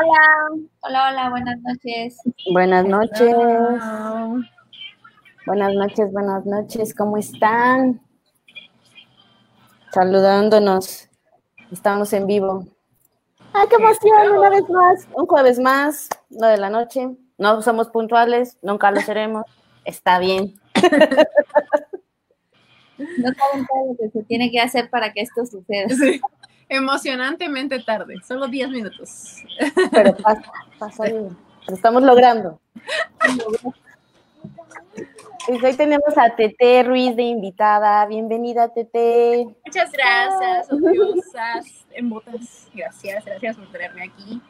Hola, hola, hola, buenas noches. Buenas noches. Buenas noches, buenas noches, ¿cómo están? Saludándonos. Estamos en vivo. ¡Ay, qué emoción! Una vez más, un jueves más, no de la noche. No somos puntuales, nunca lo seremos. Está bien. No saben todo lo que se tiene que hacer para que esto suceda. Emocionantemente tarde, solo 10 minutos. Pero pasa, pasa bien. Lo estamos logrando. Pues hoy tenemos a Tete Ruiz de invitada. Bienvenida, Tete. Muchas gracias, odiosas, en botas. Gracias, gracias por tenerme aquí.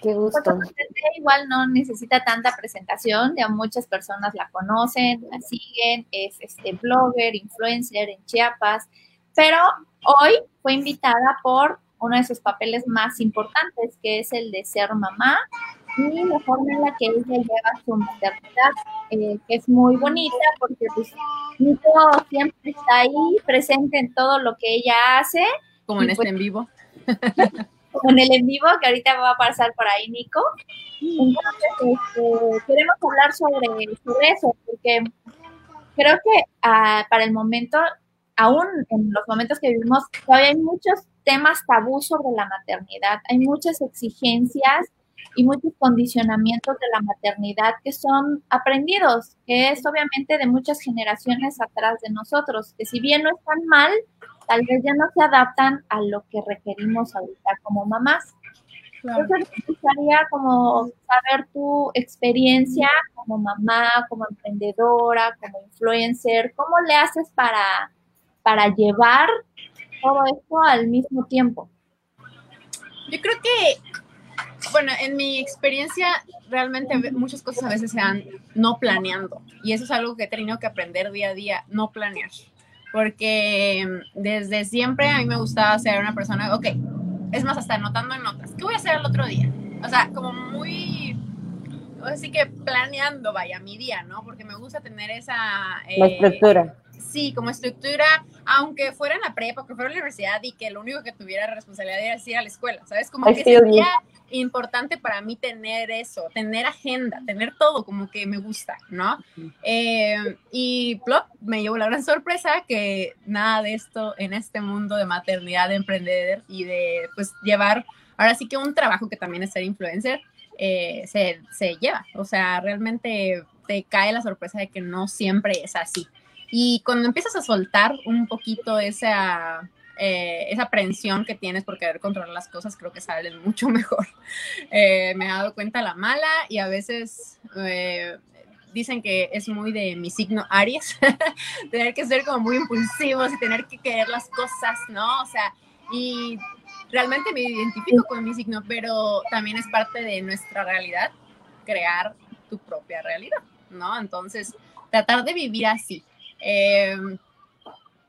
Qué gusto. igual no necesita tanta presentación, ya muchas personas la conocen, la siguen, es este blogger, influencer en Chiapas, pero hoy fue invitada por uno de sus papeles más importantes, que es el de ser mamá y la forma en la que ella lleva su maternidad, eh, que es muy bonita porque pues Nico siempre está ahí presente en todo lo que ella hace. Como en este pues en vivo. como en el en vivo, que ahorita va a pasar por ahí Nico. Entonces, este, queremos hablar sobre, sobre eso, porque creo que ah, para el momento aún en los momentos que vivimos, todavía hay muchos temas tabú sobre la maternidad, hay muchas exigencias y muchos condicionamientos de la maternidad que son aprendidos, que es obviamente de muchas generaciones atrás de nosotros, que si bien no están mal, tal vez ya no se adaptan a lo que requerimos ahorita como mamás. Entonces, me gustaría como saber tu experiencia como mamá, como emprendedora, como influencer, ¿cómo le haces para para llevar todo esto al mismo tiempo? Yo creo que, bueno, en mi experiencia, realmente muchas cosas a veces se van no planeando. Y eso es algo que he tenido que aprender día a día, no planear. Porque mm, desde siempre a mí me gustaba ser una persona, ok, es más, hasta anotando en notas, ¿qué voy a hacer el otro día? O sea, como muy, así que planeando, vaya, mi día, ¿no? Porque me gusta tener esa... La estructura sí, como estructura, aunque fuera en la prepa, que fuera en la universidad y que lo único que tuviera responsabilidad era ir a la escuela, ¿sabes? Como que sería importante para mí tener eso, tener agenda, tener todo como que me gusta, ¿no? Eh, y plop, me llevo la gran sorpresa que nada de esto en este mundo de maternidad, de emprender y de pues llevar, ahora sí que un trabajo que también es ser influencer, eh, se, se lleva, o sea, realmente te cae la sorpresa de que no siempre es así. Y cuando empiezas a soltar un poquito esa, eh, esa aprensión que tienes por querer controlar las cosas, creo que salen mucho mejor. Eh, me he dado cuenta la mala y a veces eh, dicen que es muy de mi signo Aries, tener que ser como muy impulsivos y tener que querer las cosas, ¿no? O sea, y realmente me identifico con mi signo, pero también es parte de nuestra realidad crear tu propia realidad, ¿no? Entonces, tratar de vivir así, eh,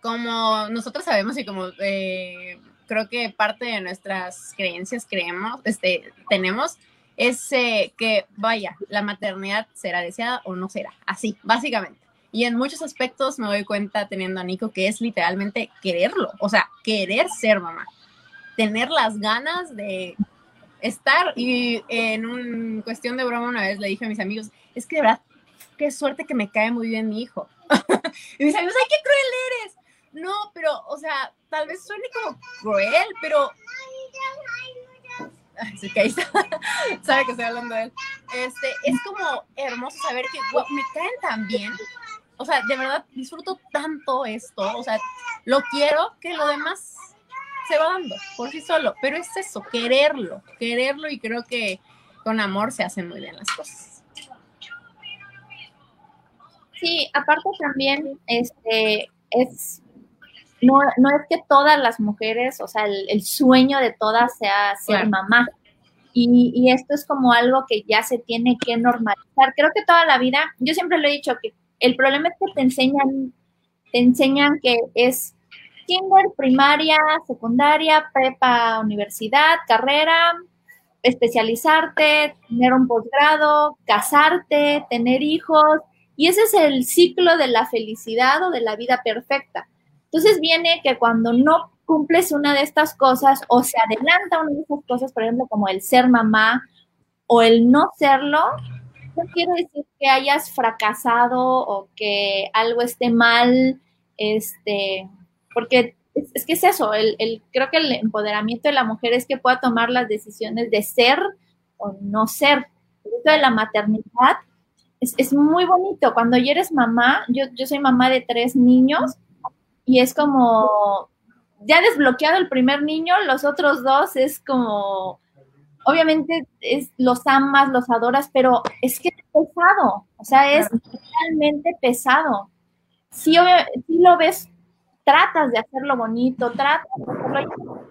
como nosotros sabemos y como eh, creo que parte de nuestras creencias creemos, este, tenemos, es que, vaya, la maternidad será deseada o no será, así, básicamente. Y en muchos aspectos me doy cuenta teniendo a Nico que es literalmente quererlo, o sea, querer ser mamá, tener las ganas de estar y en un cuestión de broma una vez le dije a mis amigos, es que de verdad, qué suerte que me cae muy bien mi hijo. y mis amigos, ¡ay, qué cruel eres! No, pero, o sea, tal vez suene como cruel, pero... Ay, sí, que ahí está. Sabe que estoy hablando de él. Este, es como hermoso saber que me caen tan bien. O sea, de verdad disfruto tanto esto. O sea, lo quiero que lo demás se va dando por sí solo. Pero es eso, quererlo, quererlo y creo que con amor se hacen muy bien las cosas. Sí, aparte también, este, es, no, no es que todas las mujeres, o sea, el, sueño de todas sea ser mamá. y, esto es como algo que ya se tiene que normalizar. Creo que toda la vida, yo siempre lo he dicho, que el problema es que te enseñan, te enseñan que es kinder, primaria, secundaria, prepa, universidad, carrera, especializarte, tener un posgrado, casarte, tener hijos, y ese es el ciclo de la felicidad o de la vida perfecta. Entonces viene que cuando no cumples una de estas cosas o se adelanta una de estas cosas, por ejemplo, como el ser mamá o el no serlo, no quiero decir que hayas fracasado o que algo esté mal, este, porque es, que es eso, el, creo que el empoderamiento de la mujer es que pueda tomar las decisiones de ser o no ser. Esto de la maternidad es, es, muy bonito. Cuando ya eres mamá, yo, yo soy mamá de tres niños y es como ya desbloqueado el primer niño, los otros dos es como, obviamente es, los amas, los adoras, pero es que es pesado, o sea, es realmente pesado. Si, si lo ves, tratas de hacerlo bonito, tratas de hacerlo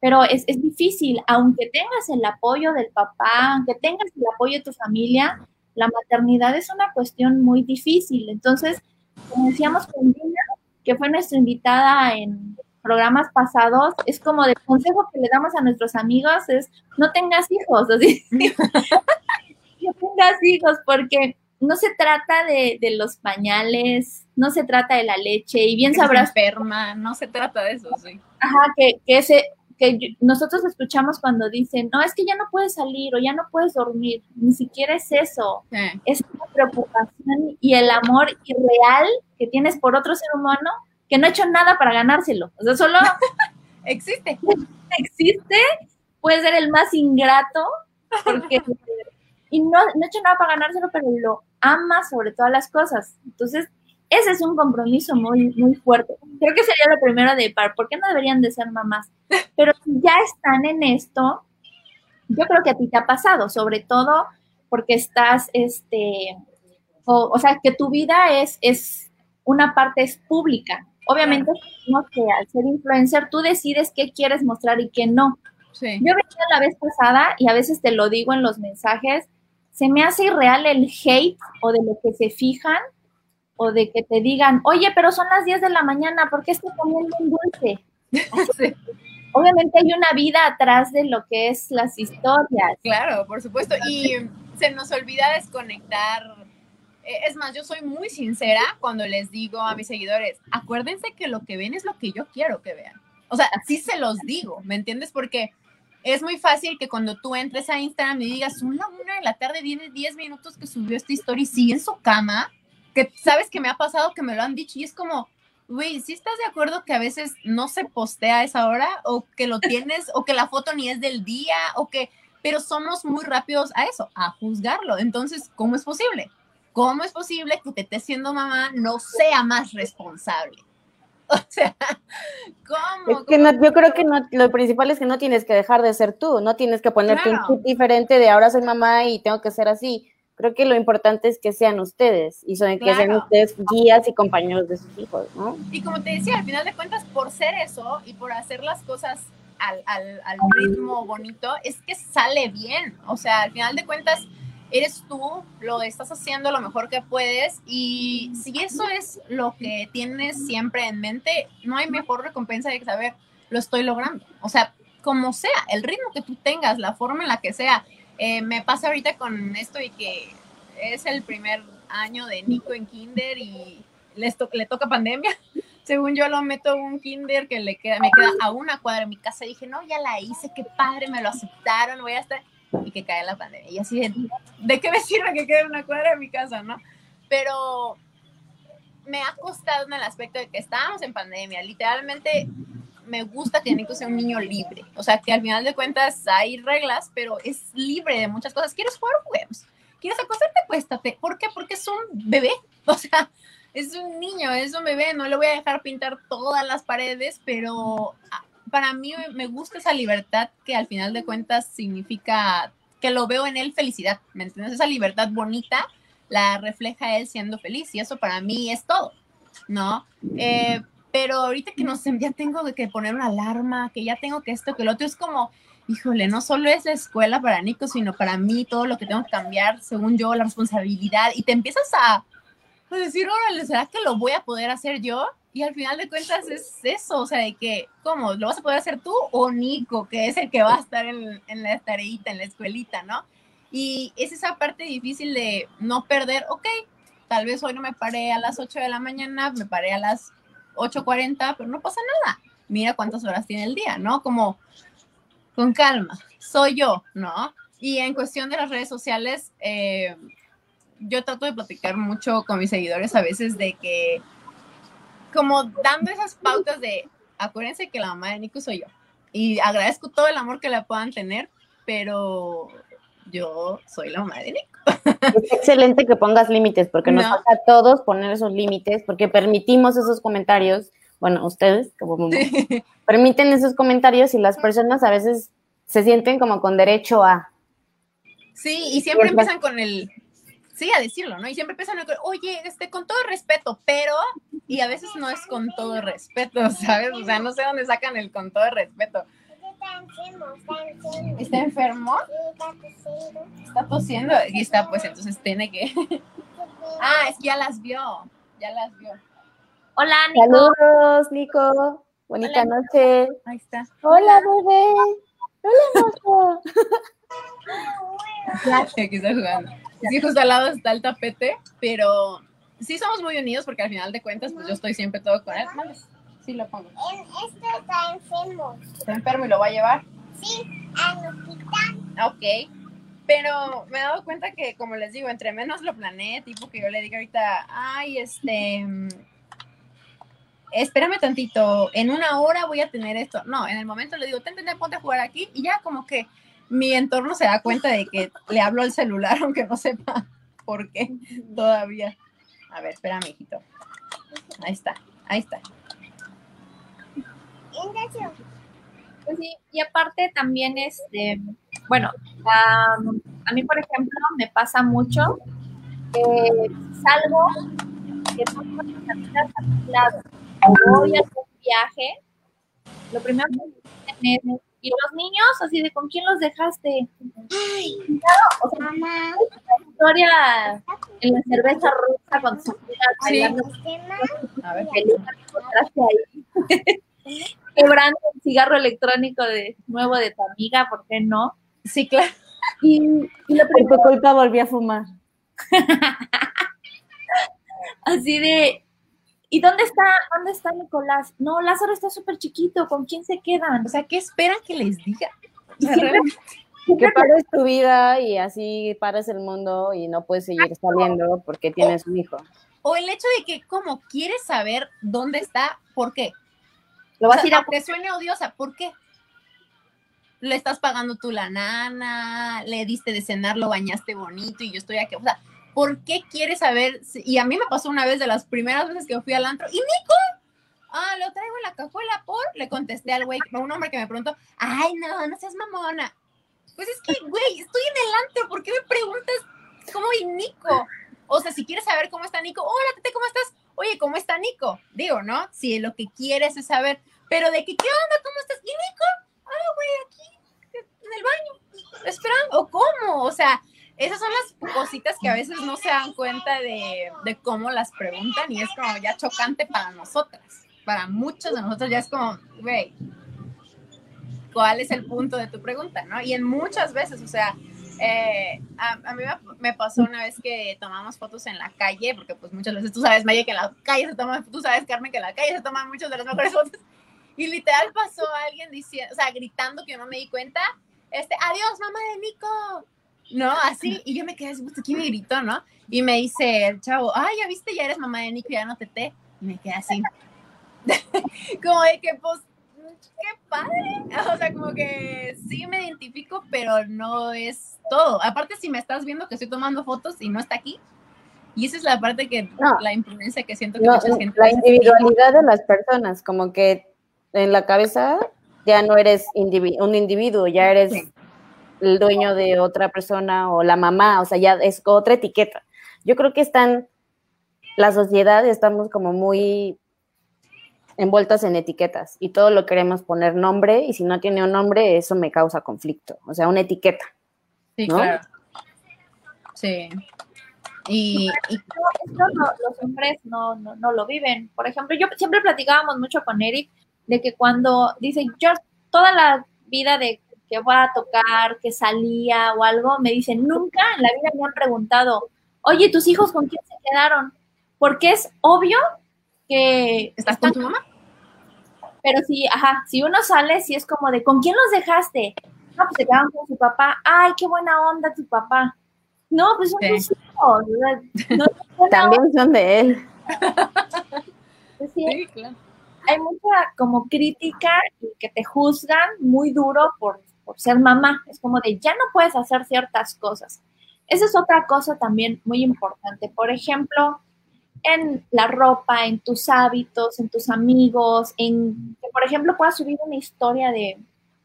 pero es, es difícil, aunque tengas el apoyo del papá, aunque tengas el apoyo de tu familia, la maternidad es una cuestión muy difícil. Entonces, como decíamos con Dina, que fue nuestra invitada en programas pasados, es como de consejo que le damos a nuestros amigos es no tengas hijos, así. no tengas hijos, porque no se trata de, los pañales, no se trata de la leche, y bien sabrás. Enferma, no se trata de eso, sí. Ajá, que, que ese, que nosotros escuchamos cuando dicen, no, es que ya no puedes salir o ya no puedes dormir, ni siquiera es eso, es una preocupación y el amor irreal que tienes por otro ser humano que no ha hecho nada para ganárselo. O sea, solo existe. existe, puede ser el más ingrato, porque y no, no ha hecho nada para ganárselo, pero lo ama sobre todas las cosas. Entonces, ese es un compromiso muy, muy fuerte. Creo que sería lo primero de par, ¿por qué no deberían de ser mamás? Pero si ya están en esto, yo creo que a ti te ha pasado, sobre todo porque estás, este, o, o sea, que tu vida es, es, una parte es pública, Obviamente, que al ser influencer, tú decides qué quieres mostrar y qué no. Yo venía la vez pasada, y a veces te lo digo en los mensajes, se me hace irreal el hate o de lo que se fijan o de que te digan, oye, pero son las 10 de la mañana, ¿por qué estoy comiendo un dulce? Obviamente hay una vida atrás de lo que es las historias. Claro, por supuesto. Y se nos olvida desconectar eh, es más, yo soy muy sincera cuando les digo a mis seguidores, acuérdense que lo que ven es lo que yo quiero que vean. O sea, así se los digo, ¿me entiendes? Porque es muy fácil que cuando tú entres a Instagram y digas, una, una de la tarde, viene 10 minutos que subió esta historia y sigue en su cama, que sabes que me ha pasado, que me lo han dicho y es como, güey, si estás de acuerdo que a veces no se postea a esa hora o que lo tienes o que la foto ni es del día o que, pero somos muy rápidos a eso, a juzgarlo. Entonces, ¿cómo es posible? ¿cómo es posible que te esté siendo mamá no sea más responsable? O sea, ¿cómo? yo creo que no, lo principal es que no tienes que dejar de ser tú, no tienes que ponerte un chip diferente de ahora soy mamá y tengo que ser así. Creo que lo importante es que sean ustedes y son que sean ustedes guías y compañeros de sus hijos, ¿no? Y como te decía, al final de cuentas, por ser eso y por hacer las cosas al, al, al ritmo bonito, es que sale bien. O sea, al final de cuentas, eres tú, lo estás haciendo lo mejor que puedes y si eso es lo que tienes siempre en mente, no hay mejor recompensa de saber, lo estoy logrando. O sea, como sea, el ritmo que tú tengas, la forma en la que sea. Eh, me pasa ahorita con esto y que es el primer año de Nico en kinder y le toca pandemia. Según yo lo meto un kinder que le queda, me queda a una cuadra de mi casa. Y dije, no, ya la hice, qué padre, me lo aceptaron, voy a estar y que cae la pandemia. Y así, de, ¿de qué me sirve que quede una cuadra en mi casa, no? Pero me ha costado en el aspecto de que estábamos en pandemia. Literalmente me gusta que Nico sea un niño libre. O sea, que al final de cuentas hay reglas, pero es libre de muchas cosas. ¿Quieres jugar? Juguemos. ¿Quieres acostarte? Acuéstate. ¿Por qué? Porque es un bebé. O sea, es un niño, es un bebé. No le voy a dejar pintar todas las paredes, pero para mí me gusta esa libertad que al final de cuentas significa que lo veo en él felicidad, ¿me entiendes? Esa libertad bonita la refleja él siendo feliz y eso para mí es todo, ¿no? Eh, pero ahorita que no sé, ya tengo que poner una alarma, que ya tengo que esto, que lo otro, es como, híjole, no solo es la escuela para Nico, sino para mí, todo lo que tengo que cambiar, según yo, la responsabilidad, y te empiezas a, decir, órale, ¿será que lo voy a poder hacer yo? Y al final de cuentas es eso, o sea, de que, ¿cómo? ¿Lo vas a poder hacer tú o Nico, que es el que va a estar en, en la tareita, en la escuelita, ¿no? Y es esa parte difícil de no perder, ok, tal vez hoy no me paré a las 8 de la mañana, me paré a las 8.40, pero no pasa nada. Mira cuántas horas tiene el día, ¿no? Como con calma, soy yo, ¿no? Y en cuestión de las redes sociales, eh, yo trato de platicar mucho con mis seguidores a veces de que, como dando esas pautas de, acuérdense que la mamá de Nico soy yo. Y agradezco todo el amor que la puedan tener, pero yo soy la mamá de Nico. Es excelente que pongas límites, porque nos falta a todos poner esos límites, porque permitimos esos comentarios bueno, ustedes como permiten esos comentarios y las personas a veces se sienten como con derecho a. Sí, y siempre empiezan con el, sí, a decirlo, ¿no? Y siempre empiezan con, oye, este, con todo respeto, pero, y a veces no es con todo respeto, ¿sabes? O sea, no sé dónde sacan el con todo respeto. Está enfermo, está enfermo. ¿Está enfermo? está tosiendo. Está tosiendo. Y está, pues entonces tiene que. ah, es que ya las vio. Ya las vio. Hola, Nico. Saludos, Nico. Bonita noche. Ahí está. Hola, bebé. Hola, mozo. Aquí está jugando. Sí, justo al lado está el tapete, pero sí somos muy unidos porque al final de cuentas, pues yo estoy siempre todo con él. Sí, lo pongo. Este está enfermo. ¿Está enfermo y lo va a llevar? Sí, al hospital. Ok. Pero me he dado cuenta que, como les digo, entre menos lo planeé, tipo que yo le diga ahorita, ay, este, espérame tantito, en una hora voy a tener esto. No, en el momento le digo, ten, ten, ponte a jugar aquí y ya como que mi entorno se da cuenta de que le hablo al celular, aunque no sepa por qué todavía. A ver, espérame, hijito. Ahí está, ahí está. Pues sí, y aparte también, este, bueno, a mí, por ejemplo, me pasa mucho que salgo, que pongo a lado voy a hacer un viaje, lo primero que es, y los niños, así de, ¿con quién los dejaste? Ay, o sea, mamá. La historia en la cerveza rosa cuando se bailando. A ver, ahí. Quebrando el cigarro electrónico de nuevo de tu amiga, ¿por qué no? Sí, claro. Y, y lo primero, culpa volví a fumar. así de, ¿Y dónde está, dónde está Nicolás? No, Lázaro está súper chiquito, ¿con quién se quedan? O sea, ¿qué esperan que les diga? que pares tu vida y así pares el mundo y no puedes seguir saliendo porque tienes un hijo. O el hecho de que como quieres saber dónde está, ¿por qué? Lo vas a ir a... Aunque suene odiosa, ¿por qué? Le estás pagando tú la nana, le diste de cenar, lo bañaste bonito y yo estoy aquí. O sea, ¿por qué quieres saber? Y a mí me pasó una vez de las primeras veces que fui al antro. ¿Y Nico? Ah, lo traigo en la cajuela por. Le contesté al güey, a un hombre que me preguntó, ay, no, no seas mamona. Pues es que, güey, estoy en el antro, ¿por qué me preguntas cómo y Nico? O sea, si quieres saber cómo está Nico, hola, Tete, ¿cómo estás? Oye, ¿cómo está Nico? Digo, ¿no? Si lo que quieres es saber, pero de que, ¿qué onda? ¿Cómo estás? ¿Y Nico? Ah, güey, aquí, en el baño, esperando, ¿o cómo? O sea, esas son las cositas que a veces no se dan cuenta de, cómo las preguntan y es como ya chocante para nosotras. Para muchos de nosotros ya es como, güey, ¿cuál es el punto de tu pregunta? ¿no? Y en muchas veces, o sea, eh, a, mí me, pasó una vez que tomamos fotos en la calle, porque pues muchas veces tú sabes, Maya, que en la calle se toman, tú sabes, Carmen, que en la calle se toman muchas de las mejores fotos. Y literal pasó alguien diciendo, o sea, gritando que yo no me di cuenta, este, adiós, mamá de Nico, ¿no? Así, y yo me quedé así, aquí me gritó, ¿no? Y me dice el chavo, ay, ya viste, ya eres mamá de Nico, ya no te te. Y me quedé así. como de que, pues, qué padre. O sea, como que sí me identifico, pero no es todo. Aparte, si me estás viendo que estoy tomando fotos y no está aquí, y esa es la parte que, la imprudencia que siento que mucha gente... La individualidad de las personas, como que en la cabeza ya no eres un individuo, ya eres el dueño de otra persona o la mamá, o sea, ya es otra etiqueta. Yo creo que están, la sociedad estamos como muy envueltas en etiquetas y todo lo queremos poner nombre y si no tiene un nombre eso me causa conflicto, o sea, una etiqueta. Sí, claro. Sí. Y, Esto, los hombres no, no, lo viven. Por ejemplo, yo siempre platicábamos mucho con Eric de que cuando dice, yo toda la vida de que voy a tocar, que salía o algo, me dicen, nunca en la vida me han preguntado, oye, ¿tus hijos con quién se quedaron? Porque es obvio que... ¿Estás con tu mamá? Pero si, ajá, si uno sale, si es como de, ¿con quién los dejaste? No, pues se quedaron con su papá. Ay, qué buena onda tu papá. No, pues son tus hijos. También son de él. Pues sí, claro. Hay mucha como crítica y que te juzgan muy duro por, por ser mamá. Es como de, ya no puedes hacer ciertas cosas. Esa es otra cosa también muy importante. Por ejemplo, en la ropa, en tus hábitos, en tus amigos, en que, por ejemplo, puedas subir una historia de,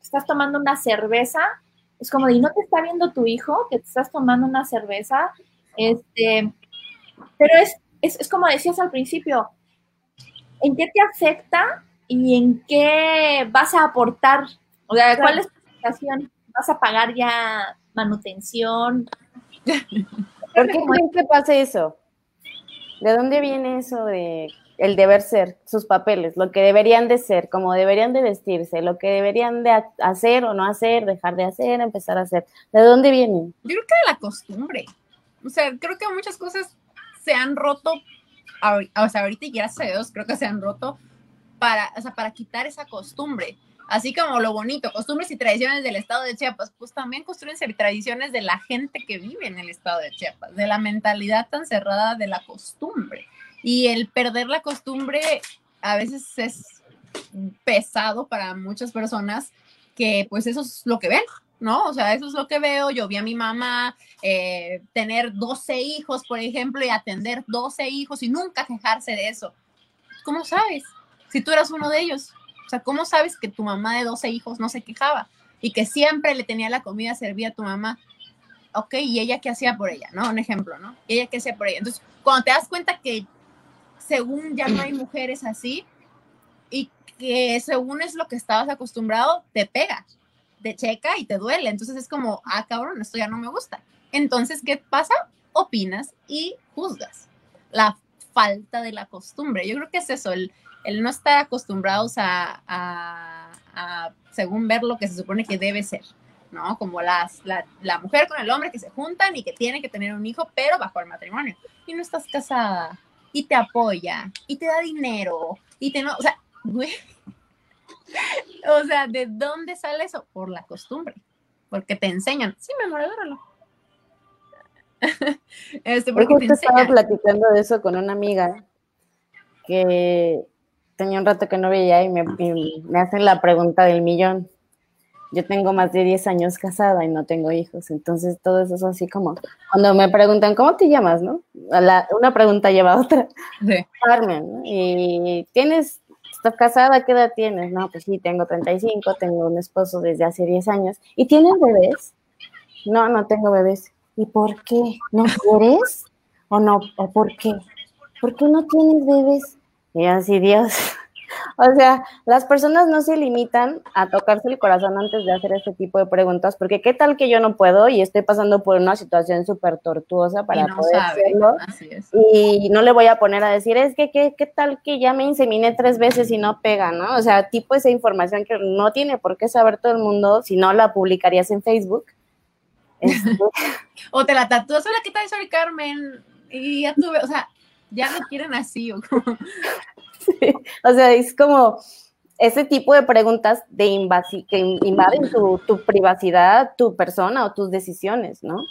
estás tomando una cerveza, es como de, ¿y no te está viendo tu hijo que te estás tomando una cerveza? Este, pero es, es, es como decías al principio, ¿en qué te afecta y en qué vas a aportar? O sea, ¿cuál es tu situación? ¿Vas a pagar ya manutención? ¿Por qué creen que pase eso? ¿De dónde viene eso de el deber ser, sus papeles, lo que deberían de ser, cómo deberían de vestirse, lo que deberían de hacer o no hacer, dejar de hacer, empezar a hacer? ¿De dónde viene? Yo creo que de la costumbre. O sea, creo que muchas cosas se han roto, o sea, ahorita y gracias a Dios creo que se han roto para, o sea, para quitar esa costumbre así como lo bonito, costumbres y tradiciones del estado de Chiapas, pues también construyense tradiciones de la gente que vive en el estado de Chiapas, de la mentalidad tan cerrada de la costumbre. Y el perder la costumbre a veces es pesado para muchas personas que pues eso es lo que ven, ¿no? O sea, eso es lo que veo. Yo vi a mi mamá eh, tener 12 hijos, por ejemplo, y atender 12 hijos y nunca quejarse de eso. ¿Cómo sabes? Si tú eras uno de ellos. O sea, ¿cómo sabes que tu mamá de 12 hijos no se quejaba y que siempre le tenía la comida servida a tu mamá? Ok, ¿y ella qué hacía por ella? ¿No? Un ejemplo, ¿no? ¿Y ella qué hacía por ella? Entonces, cuando te das cuenta que según ya no hay mujeres así y que según es lo que estabas acostumbrado, te pega, te checa y te duele. Entonces es como, ah, cabrón, esto ya no me gusta. Entonces, ¿qué pasa? Opinas y juzgas. La falta de la costumbre. Yo creo que es eso, el, el no estar acostumbrados a, según ver lo que se supone que debe ser, ¿no? Como las, la, mujer con el hombre que se juntan y que tienen que tener un hijo, pero bajo el matrimonio. Y no estás casada, y te apoya, y te da dinero, y te no, o sea, güey. O sea, ¿de dónde sale eso? Por la costumbre, porque te enseñan. Sí, me amor, este, porque te estaba platicando de eso con una amiga que tenía un rato que no veía y me, me, hacen la pregunta del millón. Yo tengo más de 10 años casada y no tengo hijos, entonces todo eso es así como, cuando me preguntan, ¿cómo te llamas? ¿no? una pregunta lleva a otra. Carmen, ¿y tienes, estás casada? ¿Qué edad tienes? No, pues sí, tengo 35, tengo un esposo desde hace 10 años. ¿Y tienes bebés? No, no tengo bebés. ¿Y por qué? ¿No quieres? ¿O no? ¿O por qué? ¿Por qué no tienes bebés? Y así, Dios. O sea, las personas no se limitan a tocarse el corazón antes de hacer este tipo de preguntas, porque qué tal que yo no puedo y estoy pasando por una situación súper tortuosa para poder hacerlo. Y no le voy a poner a decir, es que ¿qué, qué tal que ya me inseminé tres veces y no pega, ¿no? O sea, tipo esa información que no tiene por qué saber todo el mundo, si no la publicarías en Facebook. Este, o te la tatúas, hola, ¿qué tal? Soy Carmen. Y ya tuve, o sea, ya no quieren así o como... o sea, es como ese tipo de preguntas de que invaden tu, privacidad, tu persona o tus decisiones, ¿no?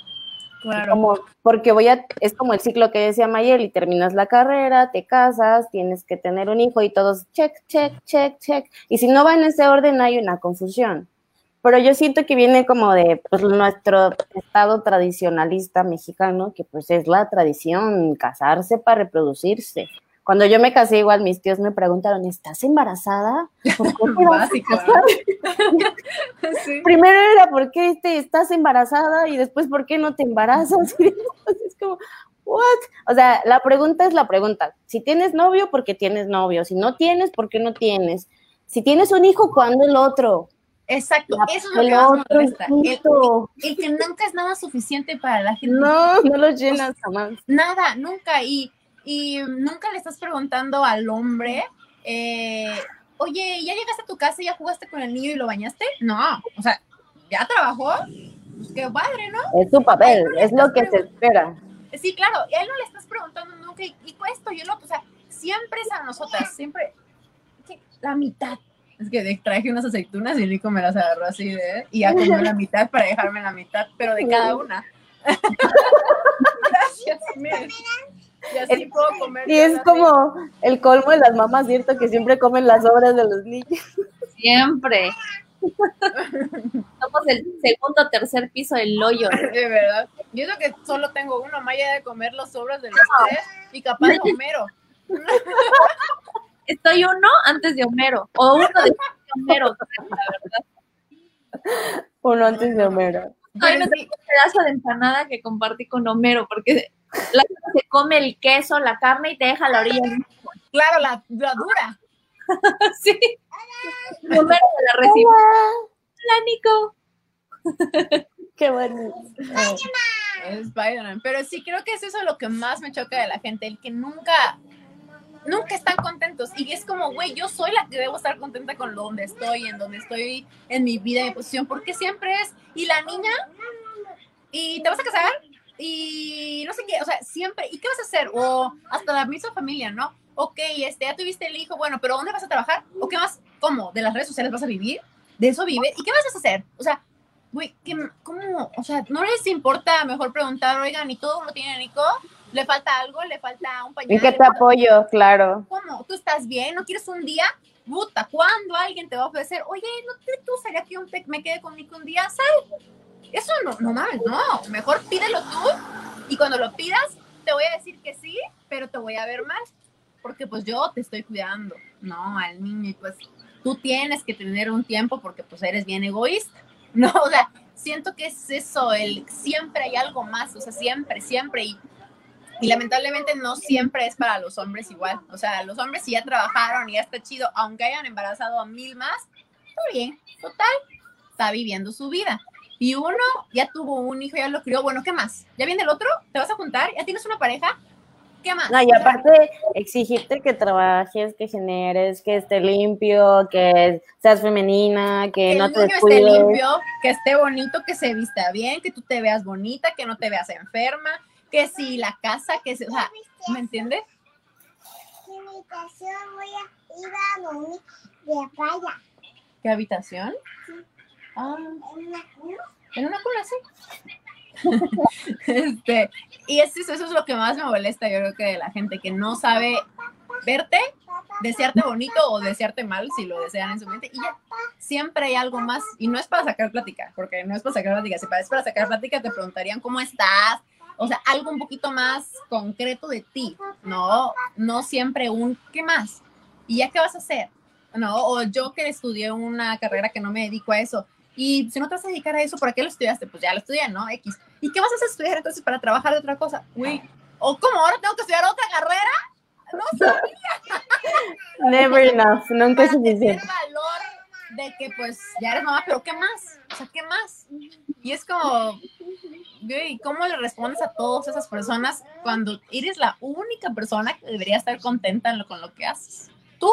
Claro. Como, porque voy a, es como el ciclo que decía Mayel, terminas la carrera, te casas, tienes que tener un hijo y todos check, check, check, check. Y si no va en ese orden hay una confusión. Pero yo siento que viene como de pues, nuestro estado tradicionalista mexicano, que pues es la tradición, casarse para reproducirse. Cuando yo me casé, igual mis tíos me preguntaron, ¿estás embarazada? ¿Por qué Primero era, ¿por qué te estás embarazada? Y después, ¿por qué no te embarazas? es como, What? O sea, la pregunta es la pregunta. Si tienes novio, porque tienes novio. Si no tienes, ¿por qué no tienes? Si tienes un hijo, ¿cuándo el otro? Exacto, eso es lo que más molesta. El, que nunca es nada suficiente para la gente. No, no lo llenas jamás. Nada, nunca. Y, y nunca le estás preguntando al hombre, eh, oye, ¿ya llegaste a tu casa y ya jugaste con el niño y lo bañaste? No, o sea, ¿ya trabajó? Pues qué padre, ¿no? Es su papel, es lo que se espera. Sí, claro, y a él no le estás preguntando nunca, y, y esto, yo lo, o sea, siempre es a nosotras, siempre, la mitad. Es que traje unas aceitunas y Rico me las agarró así de, y ya comió la mitad para dejarme la mitad, pero de cada una. Gracias. Y así puedo comer. Y es como el colmo de las mamás, ¿cierto? Que siempre comen las obras de los niños. Siempre. Somos el segundo o tercer piso del hoyo. De verdad. Yo creo que solo tengo uno, Maya de comer las obras de los tres y capaz de Homero. Estoy uno antes de Homero, o uno después de Homero, la verdad. Uno antes de Homero. Ay, me un pedazo de empanada que compartí con Homero, porque la se come el queso, la carne y te deja la orilla. Claro, la, la dura. sí. Homero me la recibe. Hola, Nico. Qué bueno. Spider-Man. Pero sí, creo que es eso lo que más me choca de la gente, el que nunca nunca están contentos. Y es como, güey, yo soy la que debo estar contenta con donde estoy, en donde estoy en mi vida, en mi posición, porque siempre es, y la niña, y te vas a casar, y no sé qué, o sea, siempre, ¿y qué vas a hacer? O hasta la misma familia, ¿no? Ok, este, ya tuviste el hijo, bueno, pero ¿dónde vas a trabajar? ¿O qué más? ¿Cómo? ¿De las redes sociales vas a vivir? ¿De eso vive? ¿Y qué vas a hacer? O sea, güey, ¿cómo? O sea, ¿no les importa mejor preguntar, oigan, ¿y todo lo tiene Nico? le falta algo, le falta un pañal. ¿Y qué te apoyo? Claro. ¿Cómo? ¿Tú estás bien? ¿No quieres un día? Puta, ¿cuándo alguien te va a ofrecer? Oye, ¿no te, tú sería que un me quede conmigo un día? ¿Sabes? Eso no, no mames, no. Mejor pídelo tú y cuando lo pidas te voy a decir que sí, pero te voy a ver mal. Porque pues yo te estoy cuidando, ¿no? Al niño y pues tú tienes que tener un tiempo porque pues eres bien egoísta, ¿no? O sea, siento que es eso, el siempre hay algo más, o sea, siempre, siempre. Y y lamentablemente no siempre es para los hombres igual. O sea, los hombres si ya trabajaron y ya está chido, aunque hayan embarazado a mil más, está bien, total, está viviendo su vida. Y uno ya tuvo un hijo, ya lo crió, bueno, ¿qué más? ¿Ya viene el otro? ¿Te vas a juntar? ¿Ya tienes una pareja? ¿Qué más? No, y aparte exigirte que trabajes, que generes, que esté limpio, que seas femenina, que, no te esté limpio, que esté bonito, que se vista bien, que tú te veas bonita, que no te veas enferma, que si la casa, que si, o sea, ¿me entiendes? Mi habitación voy a ir a dormir de playa. ¿Qué habitación? Ah. ¿En una cuna? ¿En una cuna, sí? este, y eso, eso es lo que más me molesta, yo creo que de la gente que no sabe verte, desearte bonito o desearte mal, si lo desean en su mente, y ya, siempre hay algo más, y no es para sacar plática, porque no es para sacar plática, si es para sacar plática te preguntarían cómo estás, o sea, algo un poquito más concreto de ti, ¿no? No siempre un, ¿qué más? ¿Y ya qué vas a hacer? ¿No? O yo que estudié una carrera que no me dedico a eso. Y si no te vas a dedicar a eso, ¿para qué lo estudiaste? Pues ya lo estudié, ¿no? X. ¿Y qué vas a estudiar entonces para trabajar de otra cosa? Uy, ¿o cómo? ¿Ahora tengo que estudiar otra carrera? No sabía. Never enough, nunca es suficiente. valor de que pues ya eres mamá, pero ¿qué más? O sea, ¿qué más? Y es como, ¿y cómo le respondes a todas esas personas cuando eres la única persona que debería estar contenta con lo que haces? Tú.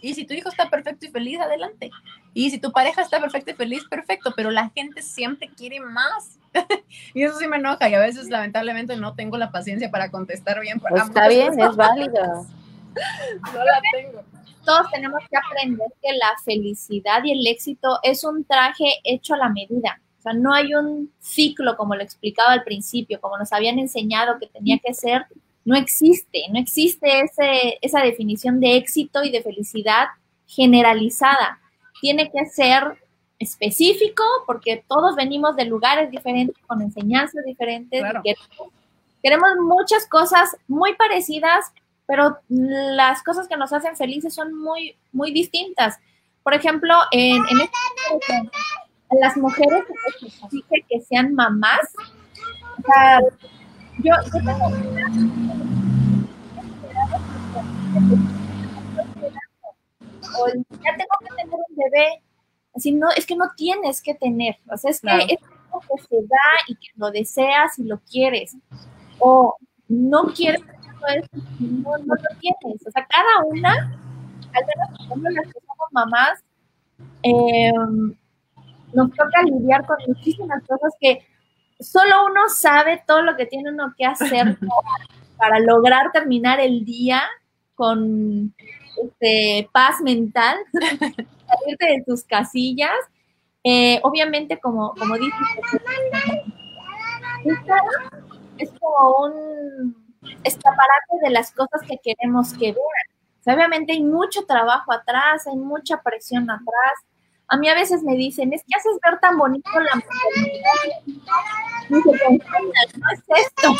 Y si tu hijo está perfecto y feliz, adelante. Y si tu pareja está perfecta y feliz, perfecto, pero la gente siempre quiere más. y eso sí me enoja y a veces lamentablemente no tengo la paciencia para contestar bien. Para está bien, es válido. no la tengo. Todos tenemos que aprender que la felicidad y el éxito es un traje hecho a la medida. O sea, no hay un ciclo como lo explicaba al principio, como nos habían enseñado que tenía que ser. No existe, no existe ese, esa definición de éxito y de felicidad generalizada. Tiene que ser específico porque todos venimos de lugares diferentes, con enseñanzas diferentes. queremos muchas cosas muy parecidas, pero las cosas que nos hacen felices son muy, muy distintas. Por ejemplo, en, en este las mujeres que sean mamás, yo, yo tengo o ya tengo que tener un bebé. Así, no, es que no tienes que tener. O sea, es que es algo que se da y que lo deseas y lo quieres. O no quieres no, no lo tienes. O sea, cada una, al menos ejemplo, las que somos mamás, eh, nos toca lidiar con muchísimas cosas que solo uno sabe todo lo que tiene uno que hacer para, lograr terminar el día con este, paz mental, salirte de tus casillas. Eh, obviamente, como, como dices, es como un escaparate de las cosas que queremos que vean. obviamente hay mucho trabajo atrás, hay mucha presión atrás, a mí a veces me dicen, es que haces ver tan bonito la maternidad. no es esto.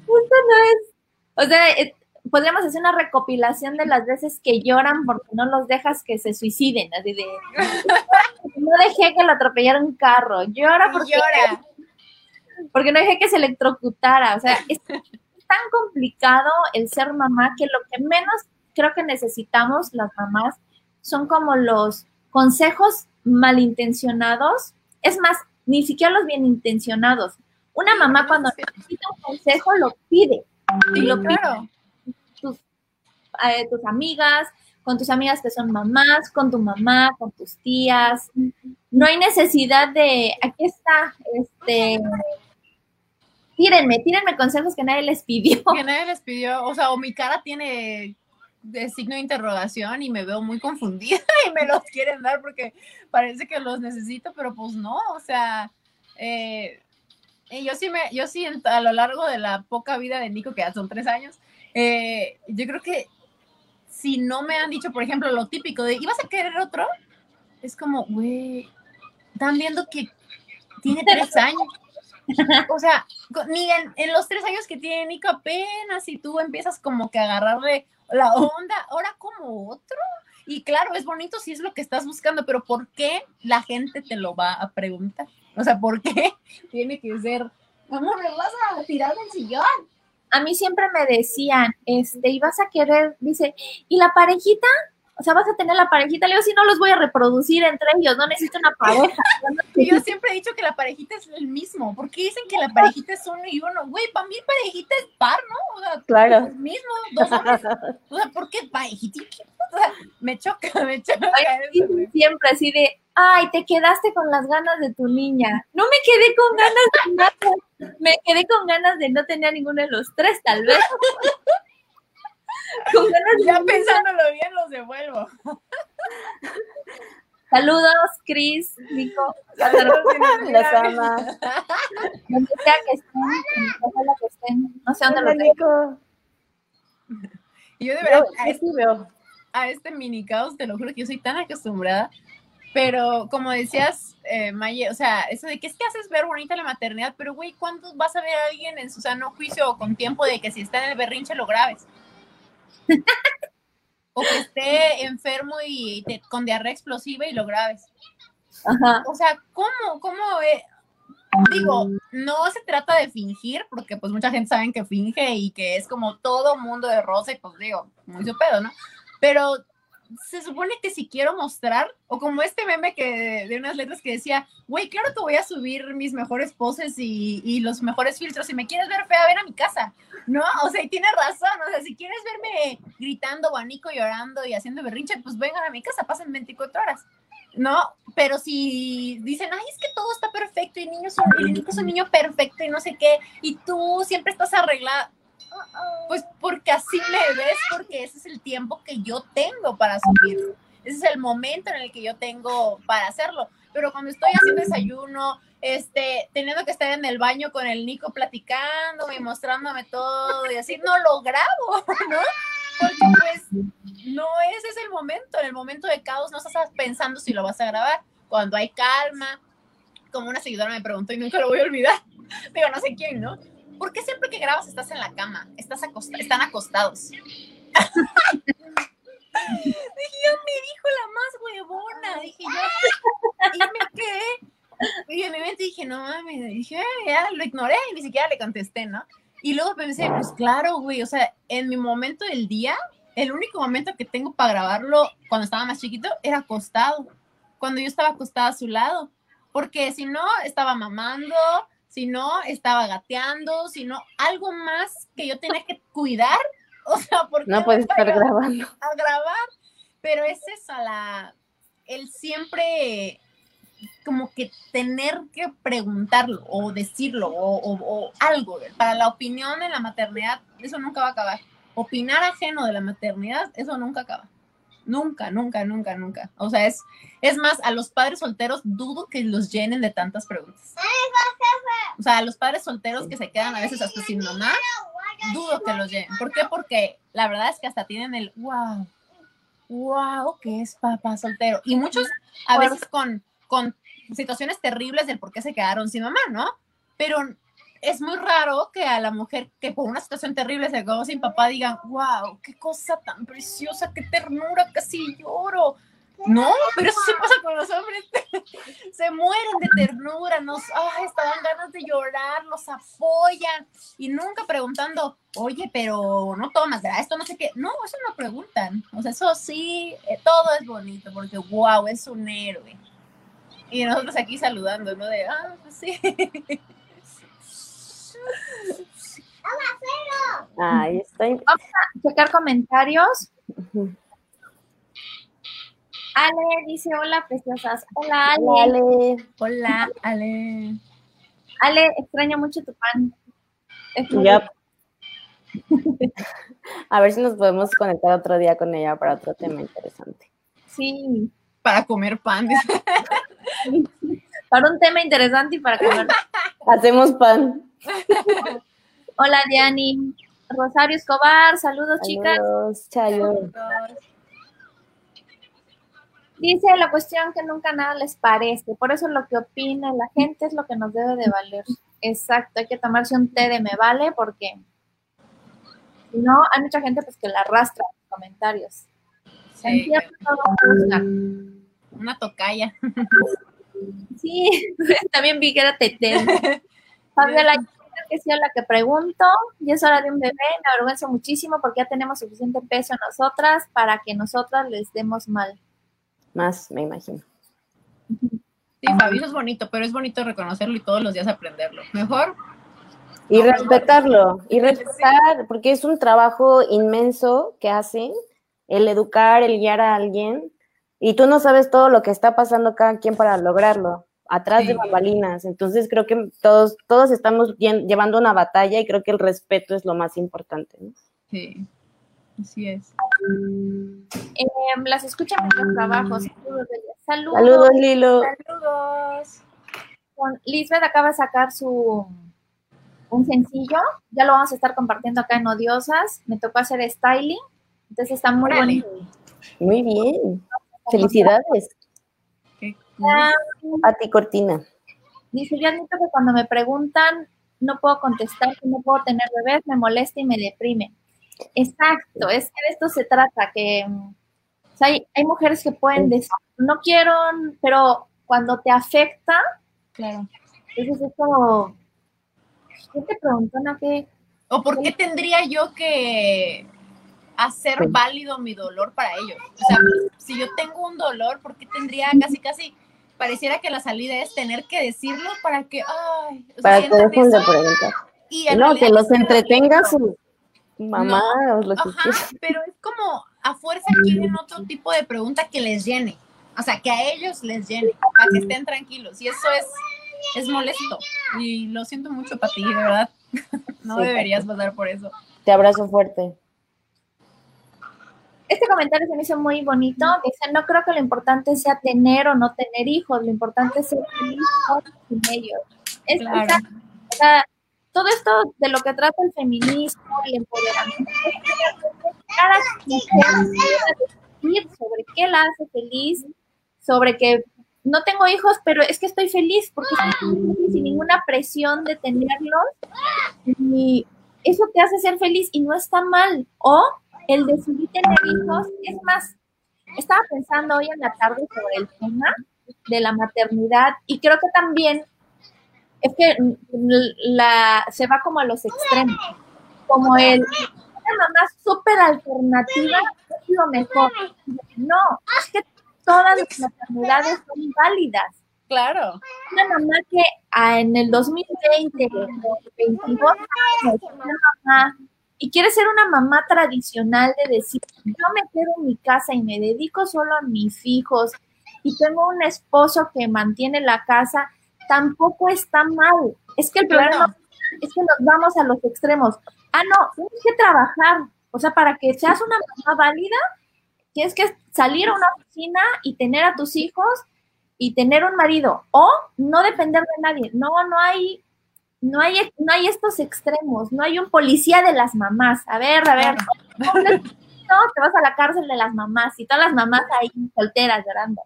Esto no es. O sea, eh, podríamos hacer una recopilación de las veces que lloran porque no los dejas que se suiciden. Así de, no dejé que lo atropellara un carro. Llora porque. Llora. Porque no dejé que se electrocutara. O sea, es tan complicado el ser mamá que lo que menos creo que necesitamos las mamás son como los consejos malintencionados, es más, ni siquiera los bien intencionados. Una mamá cuando necesita un consejo lo pide. Y lo pide. Tus, eh, tus amigas, con tus amigas que son mamás, con tu mamá, con tus tías. No hay necesidad de, aquí está, este, tírenme, tírenme consejos que nadie les pidió. Que nadie les pidió, o sea, o mi cara tiene de signo de interrogación y me veo muy confundida y me los quieren dar porque parece que los necesito, pero pues no, o sea, eh, yo sí me, yo sí a lo largo de la poca vida de Nico, que ya son tres años, eh, yo creo que si no me han dicho, por ejemplo, lo típico de, ¿ibas a querer otro? Es como, güey, están viendo que tiene tres años. O sea, ni en, en, los tres años que tiene Nico apenas y tú empiezas como que a agarrarle la onda, ahora como otro. Y claro, es bonito si es lo que estás buscando, pero ¿por qué la gente te lo va a preguntar? O sea, ¿por qué tiene que ser, ¿cómo me vas a tirar del sillón? A mí siempre me decían, este, y vas a querer, dice, ¿y la parejita? O sea, vas a tener la parejita. Le digo, si no los voy a reproducir entre ellos, no necesito una pareja. yo siempre he dicho que la parejita es el mismo. ¿Por qué dicen que la parejita es uno y uno? Güey, para mí parejita es par, ¿no? O sea, claro. el mismo, dos hombres. O sea, ¿por qué parejita? O sea, me choca, me choca. siempre así de, ay, te quedaste con las ganas de tu niña. No me quedé con ganas de nada. Me quedé con ganas de no tener ninguno de los tres, tal vez. ya pensándolo bien, los devuelvo. Saludos, Cris, Nico. Saludos, las ama. Donde sea que estén, que estén. No sé dónde lo tengo. Y yo de verdad, a este, a este mini caos, te lo juro que yo soy tan acostumbrada. Pero como decías, eh, Maye, o sea, eso de que es que haces ver bonita la maternidad, pero güey, ¿cuándo vas a ver a alguien en su sano juicio o con tiempo de que si está en el berrinche lo grabes? o que esté enfermo y con diarrea explosiva y lo grabes. O sea, ¿cómo? ¿Cómo? digo, no se trata de fingir, porque pues mucha gente sabe que finge y que es como todo mundo de rosa y pues digo, muy su pedo, ¿no? Pero se supone que si quiero mostrar, o como este meme que de unas letras que decía, güey, claro que voy a subir mis mejores poses y, y, los mejores filtros. Si me quieres ver fea, ven a mi casa. No, o sea, y tiene razón. O sea, si quieres verme gritando, guanico, llorando y haciendo berrinche, pues vengan a mi casa, pasen 24 horas. ¿no? Pero si dicen, ay, es que todo está perfecto y niño es un, es un niño perfecto y no sé qué, y tú siempre estás arreglada, pues porque así me ves, porque ese es el tiempo que yo tengo para subir. Ese es el momento en el que yo tengo para hacerlo. Pero cuando estoy haciendo desayuno, este, teniendo que estar en el baño con el Nico platicando y mostrándome todo y así, no lo grabo, ¿no? Porque pues no ese es el momento. En el momento de caos no estás pensando si lo vas a grabar. Cuando hay calma, como una seguidora me preguntó y nunca lo voy a olvidar. Digo, no sé quién, ¿no? ¿Por qué siempre que grabas estás en la cama? Estás están acostados. Dije, yo me dijo la más huevona, dije yo. Y me quedé Y en mi mente dije, no mames, dije, ya lo ignoré y ni siquiera le contesté, ¿no? Y luego pensé, pues claro, güey, o sea, en mi momento del día, el único momento que tengo para grabarlo cuando estaba más chiquito era acostado, cuando yo estaba acostada a su lado, porque si no, estaba mamando, si no, estaba gateando, si no, algo más que yo tenía que cuidar, o sea, porque no puedes estar grabando. A grabar, pero es esa la, el siempre como que tener que preguntarlo o decirlo o, algo. Para la opinión en la maternidad, eso nunca va a acabar. Opinar ajeno de la maternidad, eso nunca acaba. Nunca, nunca, nunca, nunca. O sea, es, es más, a los padres solteros dudo que los llenen de tantas preguntas. O sea, a los padres solteros que se quedan a veces hasta sin mamá, dudo que los llenen. ¿Por qué? Porque la verdad es que hasta tienen el wow, wow, que es papá soltero. Y muchos a veces con, con situaciones terribles del por qué se quedaron sin mamá, ¿no? Pero es muy raro que a la mujer que por una situación terrible se quedó sin papá digan, wow, qué cosa tan preciosa, qué ternura, casi lloro. No, pero eso sí pasa con los hombres. Se mueren de ternura, nos ay, estaban ganas de llorar, los apoyan y nunca preguntando, oye, pero no tomas, ¿verdad? Esto no sé qué. No, eso no preguntan. O sea, eso sí, eh, todo es bonito porque, wow, es un héroe. Y nosotros aquí saludando, ¿no? De, ah, pues sí. Ahí estoy. Vamos a checar comentarios. Ale dice, hola, preciosas. Hola, Ale. Hola, Ale. Hola, Ale. Ale, extraño mucho tu pan. Yep. A ver si nos podemos conectar otro día con ella para otro tema interesante. Sí. Para comer pan. para un tema interesante y para comer. Hacemos pan. Hola, Diani. Rosario Escobar, saludos, chicas. Chayo. Dice la cuestión que nunca nada les parece, por eso lo que opina la gente es lo que nos debe de valer. Exacto, hay que tomarse un té de me vale porque si no, hay mucha gente pues que la arrastra en los comentarios. Sí. Una tocaya. Sí, también vi que era Tete. Fabiola, que sea la que pregunto, y es hora de un bebé, me avergüenzo muchísimo porque ya tenemos suficiente peso nosotras para que nosotras les demos mal. Más, me imagino. Sí, Fabio, es bonito, pero es bonito reconocerlo y todos los días aprenderlo. Mejor. Y respetarlo, y respetar, porque es un trabajo inmenso que hacen, el educar, el guiar a alguien, y tú no sabes todo lo que está pasando cada quien para lograrlo, atrás de bambalinas. Entonces creo que todos, todos estamos llevando una batalla y creo que el respeto es lo más importante. ¿no? Sí. Así es. Eh, las escuchan en los trabajos. Saludos, Saludos. Saludos, Lilo. Saludos. Lisbeth acaba de sacar su un sencillo. Ya lo vamos a estar compartiendo acá en Odiosas. Me tocó hacer styling. Entonces está muy bonito. Muy bien. Felicidades. A ti, Cortina. Dice, yo admito que cuando me preguntan, no puedo contestar que no puedo tener bebés, me molesta y me deprime. Exacto, es que de esto se trata, que hay, hay, mujeres que pueden decir, no quiero, pero cuando te afecta, claro. entonces es como, ¿qué te preguntan a qué? ¿O por qué tendría yo que hacer válido mi dolor para ellos? O sea, si yo tengo un dolor, ¿por qué tendría casi, casi, pareciera que la salida es tener que decirlo para que, ay, para que dejen de preguntar. Y no, que los entretenga su mamá o lo que Ajá, pero es como a fuerza quieren otro tipo de pregunta que les llene. O sea, que a ellos les llene, para que estén tranquilos. Y eso es, es molesto. Y lo siento mucho para ti, de verdad. No deberías pasar por eso. Te abrazo fuerte. Este comentario se me hizo muy bonito. Dice, no creo que lo importante sea tener o no tener hijos. Lo importante es ser feliz con ellos. Es, claro. o sea, todo esto de lo que trata el feminismo, el empoderamiento, cada sobre qué la hace feliz, sobre que no tengo hijos, pero es que estoy feliz porque estoy sin ninguna presión de tenerlos y eso te hace ser feliz y no está mal. O el decidir tener hijos, es más, estaba pensando hoy en la tarde sobre el tema de la maternidad y creo que también es que la, se va como a los extremos, como el una mamá súper alternativa es lo mejor. No, es que todas las maternidades son válidas. Claro. Una mamá que ah, en el 2020, 22 años, una mamá y quiere ser una mamá tradicional de decir, yo me quedo en mi casa y me dedico solo a mis hijos y tengo un esposo que mantiene la casa, tampoco está mal. Es que el problema es que nos vamos a los extremos. Ah, no, tienes que trabajar. O sea, para que seas una mamá válida, tienes que salir a una oficina y tener a tus hijos y tener un marido o no depender de nadie. No, no hay no hay no hay estos extremos, no hay un policía de las mamás. A ver, a ver, no, te vas a la cárcel de las mamás y todas las mamás ahí solteras llorando.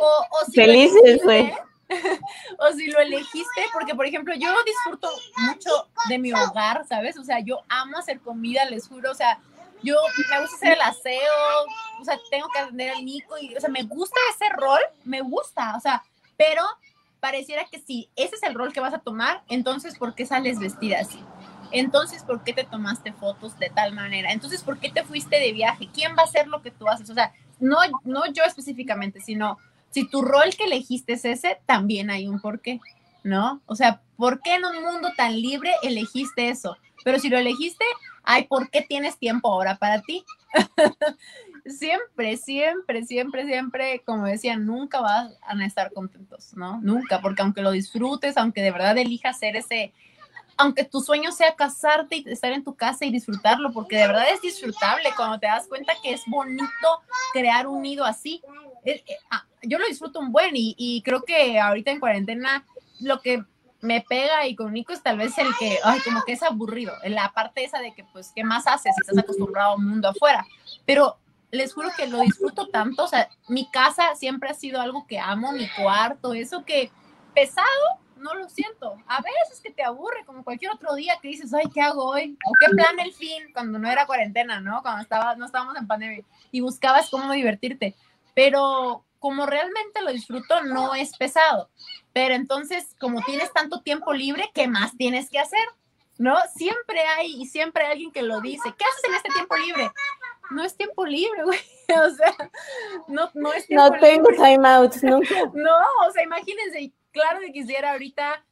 o, o si Felices, güey. o si lo elegiste, porque por ejemplo, yo disfruto mucho de mi hogar, ¿sabes? O sea, yo amo hacer comida, les juro, o sea, yo me gusta hacer el aseo, o sea, tengo que atender al Nico y, o sea, me gusta ese rol, me gusta, o sea, pero pareciera que si ese es el rol que vas a tomar, entonces, ¿por qué sales vestida así? Entonces, ¿por qué te tomaste fotos de tal manera? Entonces, ¿por qué te fuiste de viaje? ¿Quién va a hacer lo que tú haces? O sea, no, no yo específicamente, sino si tu rol que elegiste es ese, también hay un porqué, ¿no? O sea, ¿por qué en un mundo tan libre elegiste eso? Pero si lo elegiste, ay, ¿por qué tienes tiempo ahora para ti? siempre, siempre, siempre, siempre, como decía, nunca vas a estar contentos, ¿no? Nunca, porque aunque lo disfrutes, aunque de verdad elijas ser ese, aunque tu sueño sea casarte y estar en tu casa y disfrutarlo, porque de verdad es disfrutable cuando te das cuenta que es bonito crear un nido así. Eh, eh, ah, yo lo disfruto un buen y, creo que ahorita en cuarentena lo que me pega y con Nico es tal vez el que, ay, como que es aburrido, la parte esa de que, pues, ¿qué más haces si estás acostumbrado a un mundo afuera? Pero les juro que lo disfruto tanto, o sea, mi casa siempre ha sido algo que amo, mi cuarto, eso que pesado, no lo siento. A veces que te aburre, como cualquier otro día que dices, ay, ¿qué hago hoy? ¿O qué plan el fin? Cuando no era cuarentena, ¿no? Cuando estaba, no estábamos en pandemia y buscabas cómo divertirte. Pero como realmente lo disfruto, no es pesado. Pero entonces, como tienes tanto tiempo libre, ¿qué más tienes que hacer? ¿No? Siempre hay y siempre hay alguien que lo dice. ¿Qué haces en este tiempo libre? No es tiempo libre, güey. O sea, no, no es tiempo No tengo time out, nunca. No, o sea, imagínense, claro que quisiera ahorita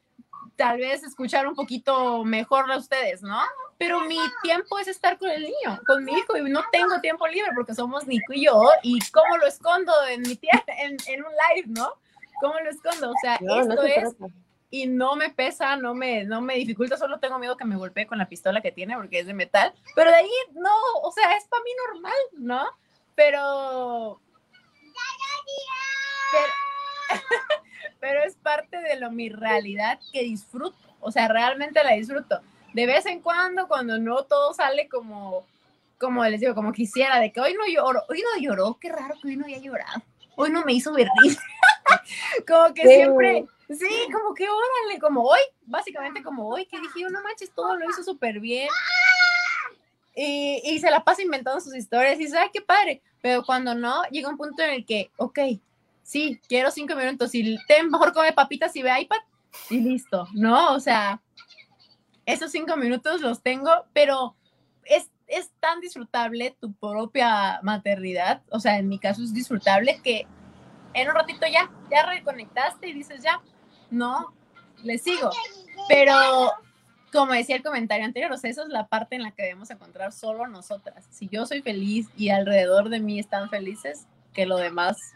tal vez escuchar un poquito mejor a ustedes, ¿no? Pero mi tiempo es estar con el niño, con mi hijo, y no tengo tiempo libre porque somos Nico y yo, y cómo lo escondo en mi en, en un live, ¿no? ¿Cómo lo escondo? O sea, esto es, y no me pesa, no me, no me dificulta, solo tengo miedo que me golpee con la pistola que tiene porque es de metal, pero de ahí no, o sea, es para mí normal, ¿no? Pero... Pero, pero es parte de lo mi realidad que disfruto, o sea, realmente la disfruto de vez en cuando, cuando no todo sale como, como les digo, como quisiera, de que hoy no lloro, hoy no lloró, qué raro que hoy no haya llorado, hoy no me hizo berrir, como que siempre, sí, como que órale, como hoy, básicamente como hoy, que dije, no manches, todo lo hizo súper bien. Y, y, se la pasa inventando sus historias y dice, ay, qué padre. Pero cuando no, llega un punto en el que, ok, sí, quiero cinco minutos y te mejor come papitas y ve iPad y listo, ¿no? O sea, esos cinco minutos los tengo, pero es, es tan disfrutable tu propia maternidad, o sea, en mi caso es disfrutable que en un ratito ya, ya reconectaste y dices ya, no, le sigo. Pero como decía el comentario anterior, o sea, eso es la parte en la que debemos encontrar solo nosotras. Si yo soy feliz y alrededor de mí están felices, que lo demás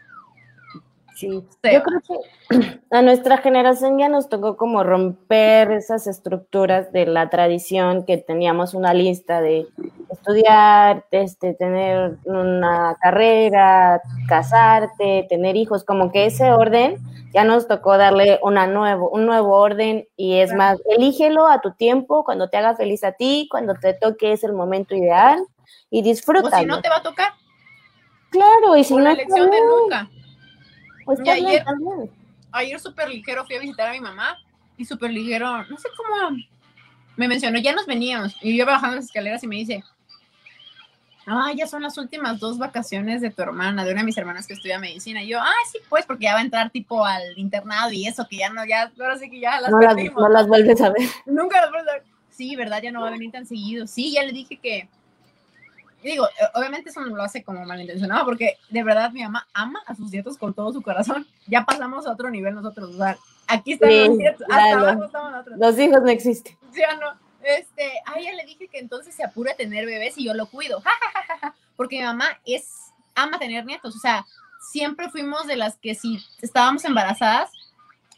Sí, yo creo que a nuestra generación ya nos tocó como romper esas estructuras de la tradición que teníamos una lista de estudiar, este, tener una carrera, casarte, tener hijos, como que ese orden ya nos tocó darle una nuevo, un nuevo orden y es más, elígelo a tu tiempo, cuando te haga feliz a ti, cuando te toque es el momento ideal y disfruta. si no te va a tocar. Claro, y si no. Elección de nunca. Pues ayer, ayer súper ligero fui a visitar a mi mamá y súper ligero, no sé cómo me mencionó, ya nos veníamos y yo bajando las escaleras y me dice, ah, ya son las últimas dos vacaciones de tu hermana, de una de mis hermanas que estudia medicina. Y yo, ah, sí, pues, porque ya va a entrar tipo al internado y eso, que ya no, ya, ahora sí que ya las no, las, no las vuelves a ver. Nunca las vuelves a ver. Sí, ¿verdad? Ya no va a venir tan seguido. Sí, ya le dije que, digo, eh, obviamente eso no lo hace como malintencionado, porque de verdad mi mamá ama a sus nietos con todo su corazón. Ya pasamos a otro nivel nosotros, o sea, aquí están los nietos, hasta abajo estamos nosotros. Los hijos no existen. Ya no. Este, a ella le dije que entonces se apure a tener bebés y yo lo cuido, porque mi mamá es, ama tener nietos, o sea, siempre fuimos de las que si estábamos embarazadas,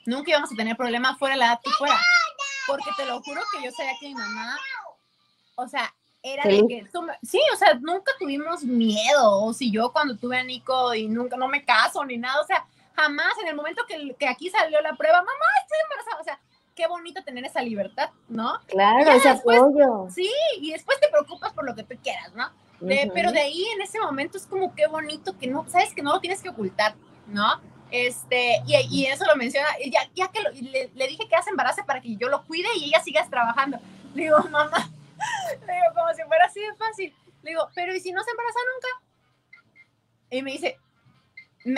nunca íbamos a tener problema fuera la edad que fuera, porque te lo juro que yo sabía que mi mamá, o sea, era de que, sí, o sea, nunca tuvimos miedo, o si yo cuando tuve a Nico y nunca, no me caso ni nada, o sea, jamás en el momento que, que aquí salió la prueba, mamá, estoy embarazada, o sea, qué bonito tener esa libertad, ¿no? Claro, ese apoyo. Sí, y después te preocupas por lo que tú quieras, ¿no? Pero de ahí en ese momento es como qué bonito que no, sabes que no lo tienes que ocultar, ¿no? Este, y, y eso lo menciona, ya, ya que le, le, dije que hace embarazo para que yo lo cuide y ella sigas trabajando. Digo, mamá, le digo, como si fuera así de fácil. Le digo, pero ¿y si no se embaraza nunca? Y me dice,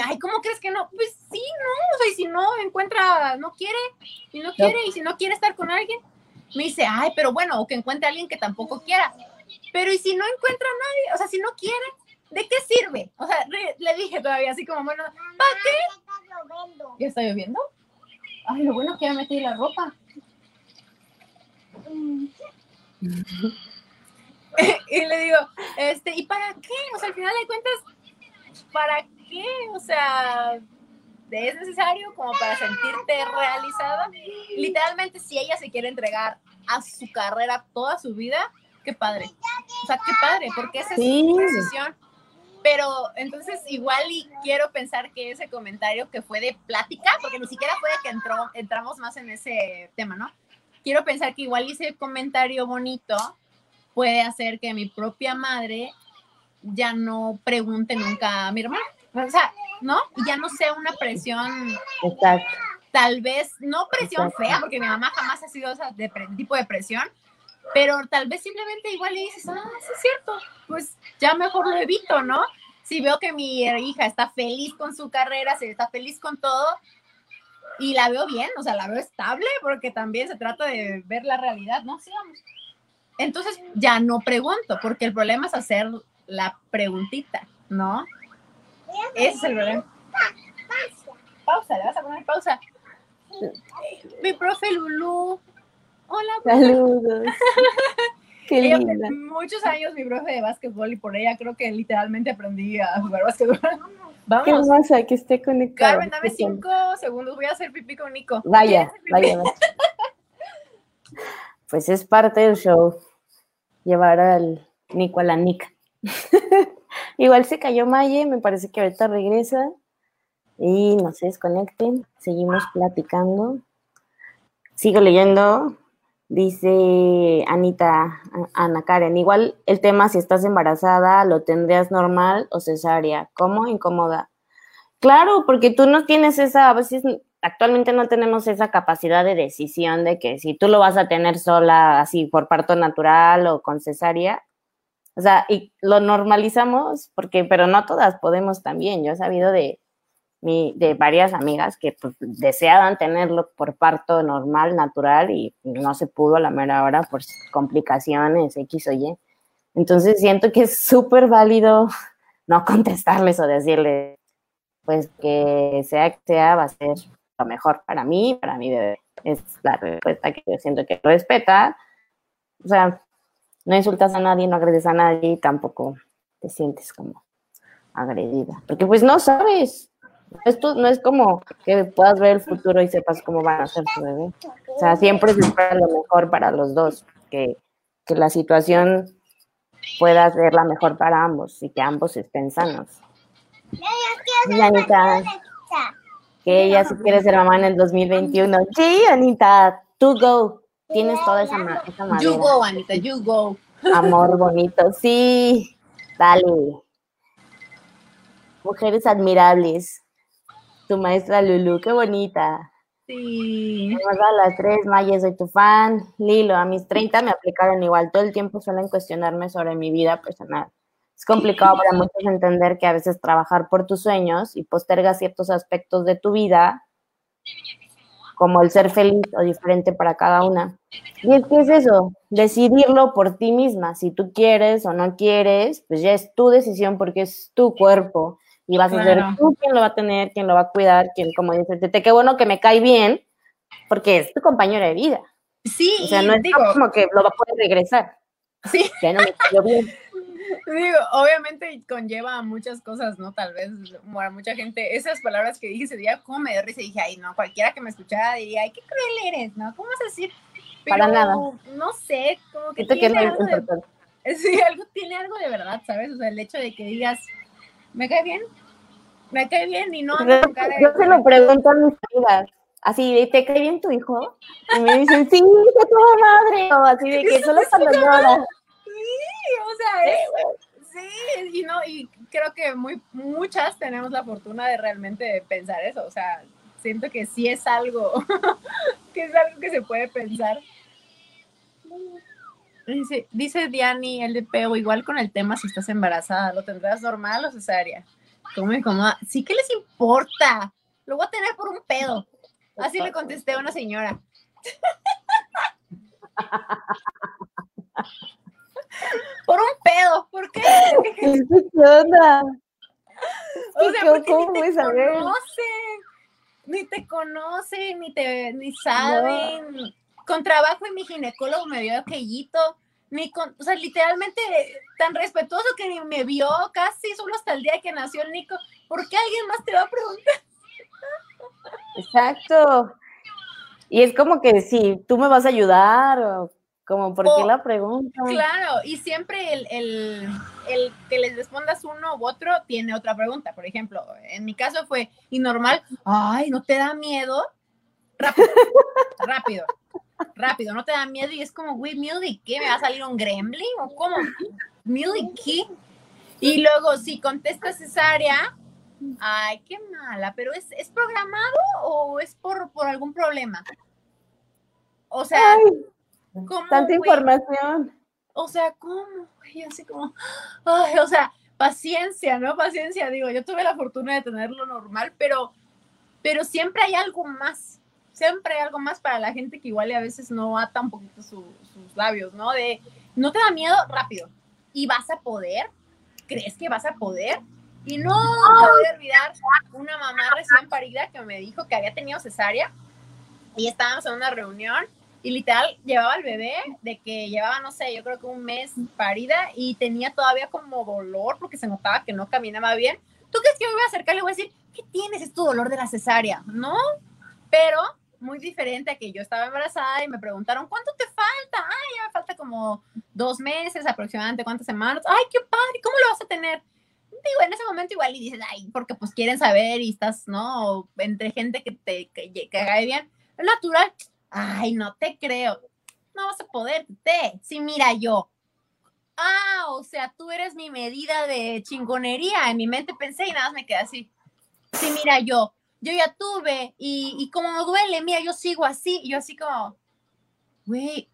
ay, ¿cómo crees que no? Pues sí, no, o sea, y si no encuentra, no quiere, y no quiere, y si no quiere estar con alguien, me dice, ay, pero bueno, o que encuentre a alguien que tampoco quiera. Pero ¿y si no encuentra a nadie? O sea, si no quiere, ¿de qué sirve? O sea, le, dije todavía así como, bueno, ¿para qué? ¿Ya está lloviendo? Ay, lo bueno es que ya metí la ropa. y le digo, este, ¿y para qué? O sea, al final de cuentas, ¿para qué? O sea, es necesario como para sentirte realizada. Literalmente, si ella se quiere entregar a su carrera toda su vida, qué padre. O sea, qué padre, porque esa es su decisión. Pero entonces igual y quiero pensar que ese comentario que fue de plática, porque ni siquiera fue de que entró, entramos más en ese tema, ¿no? Quiero pensar que igual ese comentario bonito puede hacer que mi propia madre ya no pregunte nunca a mi hermano. O sea, ¿no? Y ya no sea una presión. Exacto. Tal vez, no presión fea, porque mi mamá jamás ha sido ese de tipo de presión, pero tal vez simplemente igual le dices, ah, sí es cierto, pues ya mejor lo evito, ¿no? Si veo que mi hija está feliz con su carrera, se está feliz con todo, y la veo bien, o sea, la veo estable, porque también se trata de ver la realidad, ¿no? Sí, vamos. Entonces ya no pregunto, porque el problema es hacer la preguntita, ¿no? Ese es el problema. Pausa, le vas a poner pausa. Mi profe Lulu. Hola. Saludos. Qué linda. muchos años mi profe de básquetbol y por ella creo que literalmente aprendí a jugar básquetbol. Vamos. Qué hermosa que esté conectada. Carmen, dame cinco segundos. Voy a hacer pipí con Nico. Vaya, vaya. pues es parte del show llevar al Nico a la Nica. Igual se cayó Maye, me parece que ahorita regresa y no se desconecten, seguimos platicando. Sigo leyendo, dice Anita, Ana Karen, igual el tema si estás embarazada, lo tendrías normal o cesárea, ¿cómo? Incómoda. Claro, porque tú no tienes esa, a veces actualmente no tenemos esa capacidad de decisión de que si tú lo vas a tener sola así por parto natural o con cesárea, o sea, y lo normalizamos, porque, pero no todas podemos también. Yo he sabido de, mi, de varias amigas que pues, deseaban tenerlo por parto normal, natural, y no se pudo a la mera hora por complicaciones, X o Y. Entonces siento que es súper válido no contestarles o decirles, pues que sea que sea, va a ser lo mejor para mí, para mi bebé. Es la respuesta que yo siento que respeta. O sea, no insultas a nadie, no agredes a nadie y tampoco te sientes como agredida. Porque pues no sabes. Esto no es como que puedas ver el futuro y sepas cómo van a ser tu bebé. O sea, siempre se espera lo mejor para los dos, que, que la situación pueda ser la mejor para ambos y que ambos estén sanos. Y Anita, que ella sí quiere ser mamá en el 2021. Sí, Anita, tú go. Tienes toda esa, esa madera. You go, Anita, you go. Amor bonito, sí. Dale. Mujeres admirables. Tu maestra Lulu, qué bonita. Sí. A las tres, Maya, soy tu fan. Lilo, a mis 30 me aplicaron igual. Todo el tiempo suelen cuestionarme sobre mi vida personal. Es complicado para muchos entender que a veces trabajar por tus sueños y postergas ciertos aspectos de tu vida, como el ser feliz o diferente para cada una. Y es que es eso, decidirlo por ti misma. Si tú quieres o no quieres, pues ya es tu decisión porque es tu cuerpo y vas a ser tú quien lo va a tener, quien lo va a cuidar, quien, como dices, te qué bueno que me cae bien, porque es tu compañero de vida. Sí, o sea, no es como que lo va a poder regresar. Sí. Ya no me cayó bien. Digo, obviamente conlleva muchas cosas, ¿no? Tal vez para mucha gente, esas palabras que dije ese día, como me dio risa y dije, ay, no, cualquiera que me escuchara diría, ay, qué cruel eres, ¿no? ¿Cómo vas a decir? para nada. No sé, como que tiene algo de, sí, algo, tiene algo de verdad, ¿sabes? O sea, el hecho de que digas, me cae bien, me cae bien y no yo, yo se lo pregunto a mis amigas, así ¿te cae bien tu hijo? Y me dicen, sí, que toda madre, o así de que solo cuando llora. O sea, sí, y no, y creo que muy, muchas tenemos la fortuna de realmente pensar eso, o sea, siento que sí es algo, que es algo que se puede pensar. Dice, dice Diani, el de peo, igual con el tema si estás embarazada, ¿lo tendrás normal o cesárea? ¿Cómo incomoda? Sí que les importa, lo voy a tener por un pedo. Así le contesté a una señora. por un pedo. ¿Por qué? ¿Qué onda? O sea, ¿cómo ni te conocen, ni te conocen, ni te, ni saben. Con trabajo y mi ginecólogo me vio aquellito, ni con, o sea, literalmente tan respetuoso que ni me vio casi solo hasta el día que nació el Nico. ¿Por qué alguien más te va a preguntar? Exacto. Y es como que si tú me vas a ayudar o como, ¿por qué la pregunta? Claro, y siempre el, el, que les respondas uno u otro tiene otra pregunta. Por ejemplo, en mi caso fue, y normal, ay, ¿no te da miedo? Rápido, rápido, rápido, ¿no te da miedo? Y es como, güey, ¿miedo de qué? ¿Me va a salir un gremlin? ¿O cómo? ¿Miedo de qué? Y luego, si contestas cesárea, ay, qué mala, pero ¿es, ¿es programado o es por, por algún problema? O sea, Tanta información. O sea, ¿cómo? Y así como, ay, o sea, paciencia, ¿no? Paciencia, digo, yo tuve la fortuna de tenerlo normal, pero, pero siempre hay algo más, siempre hay algo más para la gente que igual a veces no ata un poquito sus labios, ¿no? De, no te da miedo, rápido, y vas a poder, ¿crees que vas a poder? Y no voy a olvidar una mamá recién parida que me dijo que había tenido cesárea y estábamos en una reunión y literal llevaba al bebé de que llevaba, no sé, yo creo que un mes parida y tenía todavía como dolor porque se notaba que no caminaba bien. ¿Tú crees que me voy a acercar y le voy a decir, ¿qué tienes? Es tu dolor de la cesárea, ¿no? Pero muy diferente a que yo estaba embarazada y me preguntaron, ¿cuánto te falta? Ay, ya me falta como dos meses aproximadamente, ¿cuántas semanas? Ay, qué padre, ¿cómo lo vas a tener? Digo, en ese momento igual y dices, ay, porque pues quieren saber y estás, ¿no? Entre gente que te que, bien. Es natural, Ay, no te creo. No vas a poder, te. Sí, mira yo. Ah, o sea, tú eres mi medida de chingonería. En mi mente pensé y nada más me quedé así. Sí, mira yo. Yo ya tuve y, y como me duele, mira, yo sigo así. Y yo así como, güey,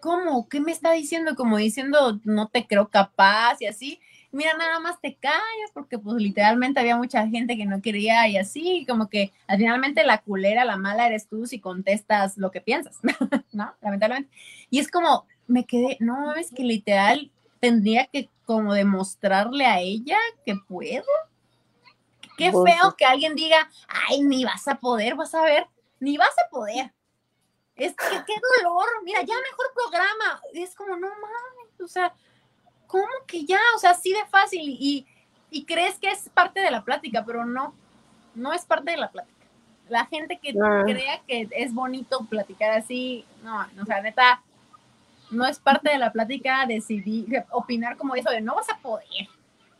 ¿cómo? ¿Qué me está diciendo? Como diciendo, no te creo capaz y así mira, nada más te callas, porque pues literalmente había mucha gente que no quería y así, como que finalmente la culera, la mala eres tú si contestas lo que piensas, ¿no? Lamentablemente. Y es como, me quedé, no, es que literal tendría que como demostrarle a ella que puedo. Qué pues feo que alguien diga, ay, ni vas a poder, vas a ver, ni vas a poder. Es que qué dolor, mira, ya mejor programa. es como, no mames, o sea, ¿cómo que ya? O sea, así de fácil y, y crees que es parte de la plática, pero no, no es parte de la plática. La gente que ah. crea que es bonito platicar así, no, o sea, neta, no es parte de la plática decidir, opinar como eso de no vas a poder,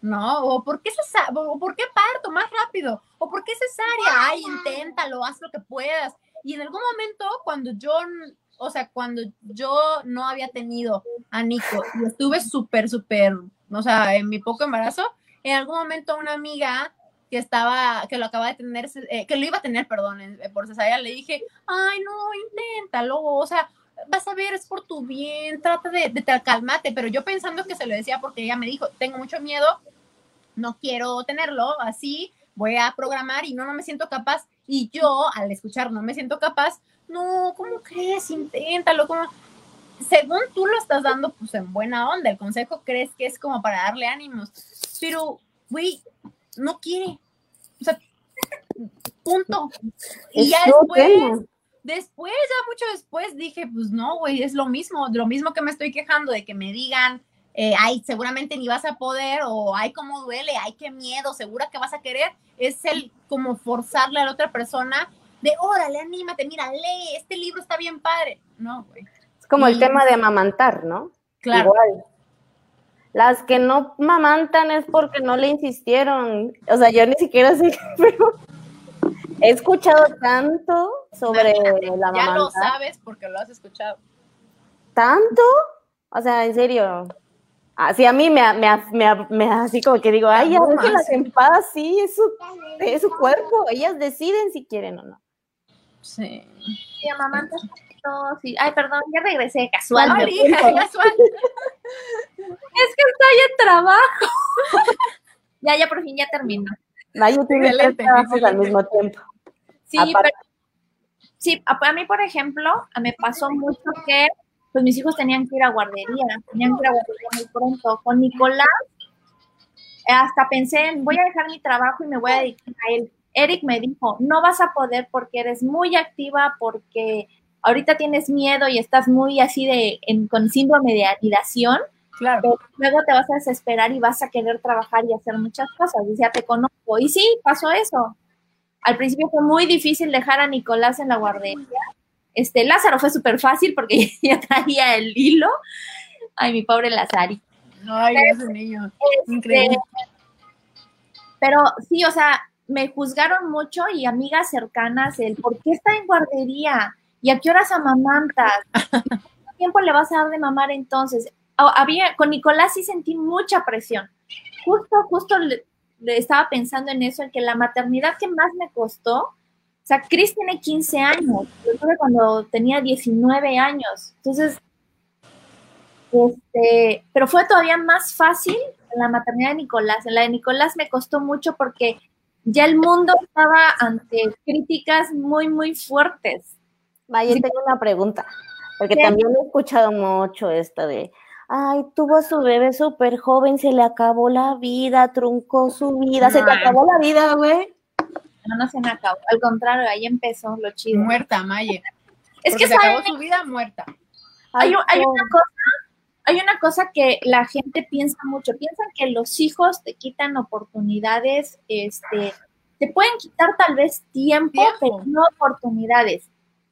¿no? O ¿por qué, o ¿por qué parto más rápido? ¿O por qué cesárea? Ay, inténtalo, haz lo que puedas. Y en algún momento, cuando yo o sea, cuando yo no había tenido a Nico y estuve súper, súper, o sea, en mi poco embarazo, en algún momento una amiga que estaba, que lo acaba de tener, eh, que lo iba a tener, perdón, por cesárea, le dije, ay, no, inténtalo, o sea, vas a ver, es por tu bien, trata de, de, de calmate, pero yo pensando que se lo decía porque ella me dijo, tengo mucho miedo, no quiero tenerlo así, voy a programar y no, no me siento capaz. Y yo, al escuchar no me siento capaz, no, ¿cómo crees? Inténtalo, como según tú lo estás dando, pues en buena onda, el consejo crees que es como para darle ánimos, pero, güey, no quiere. O sea, punto. Y ya después, después, ya mucho después, dije, pues no, güey, es lo mismo, lo mismo que me estoy quejando de que me digan, eh, ay, seguramente ni vas a poder, o ay, cómo duele, ay, qué miedo, segura que vas a querer, es el como forzarle a la otra persona de, órale, anímate, mira, lee, este libro está bien padre. No, güey. Es como el tema de amamantar, ¿no? Claro. Igual. Las que no mamantan es porque no le insistieron. O sea, yo ni siquiera sé, pero he escuchado tanto sobre la mamantar. Ya lo sabes porque lo has escuchado. ¿Tanto? O sea, en serio. Así a mí me, me, me, me así como que digo, ay, ya déjenlas en paz, sí, es su, es su cuerpo, ellas deciden si quieren o no. Sí. Sí, amamantas sí. Ay, perdón, ya regresé casual. No, hija, casual. es que estoy en trabajo. ya, ya por fin ya termino. Mayo tiene tres trabajos al mismo tiempo. Sí, pero, sí, a, mí, por ejemplo, me pasó mucho que pues mis hijos tenían que ir a guardería, tenían que ir a guardería muy pronto. Con Nicolás, hasta pensé en, voy a dejar mi trabajo y me voy a dedicar a él. Eric me dijo, no vas a poder porque eres muy activa, porque ahorita tienes miedo y estás muy así de con síndrome de anidación, claro. pero luego te vas a desesperar y vas a querer trabajar y hacer muchas cosas. Y ya te conozco. Y sí, pasó eso. Al principio fue muy difícil dejar a Nicolás en la guardería. Este, Lázaro fue súper fácil porque ya traía el hilo. Ay, mi pobre Lázaro. Ay, ese niño. Este, Increíble. Pero sí, o sea, me juzgaron mucho y amigas cercanas el por qué está en guardería ¿Y a qué horas amamantas? ¿Cuánto tiempo le vas a dar de mamar entonces? Había, con Nicolás sí sentí mucha presión. Justo, justo le, estaba pensando en eso, en que la maternidad que más me costó, o sea, Chris tiene 15 años, yo tuve cuando tenía 19 años. Entonces, este, pero fue todavía más fácil en la maternidad de Nicolás. En la de Nicolás me costó mucho porque ya el mundo estaba ante críticas muy, muy fuertes. Vaya, tengo una pregunta, porque también he escuchado mucho esto de, ay, tuvo a su bebé súper joven, se le acabó la vida, truncó su vida, se te acabó la vida, güey. No, no se me acabó, al contrario, ahí empezó lo chido. Muerta, Maye. Es que se acabó su vida muerta. Hay, hay una cosa hay una cosa que la gente piensa mucho, piensan que los hijos te quitan oportunidades, este, te pueden quitar tal vez tiempo, tiempo. pero no oportunidades.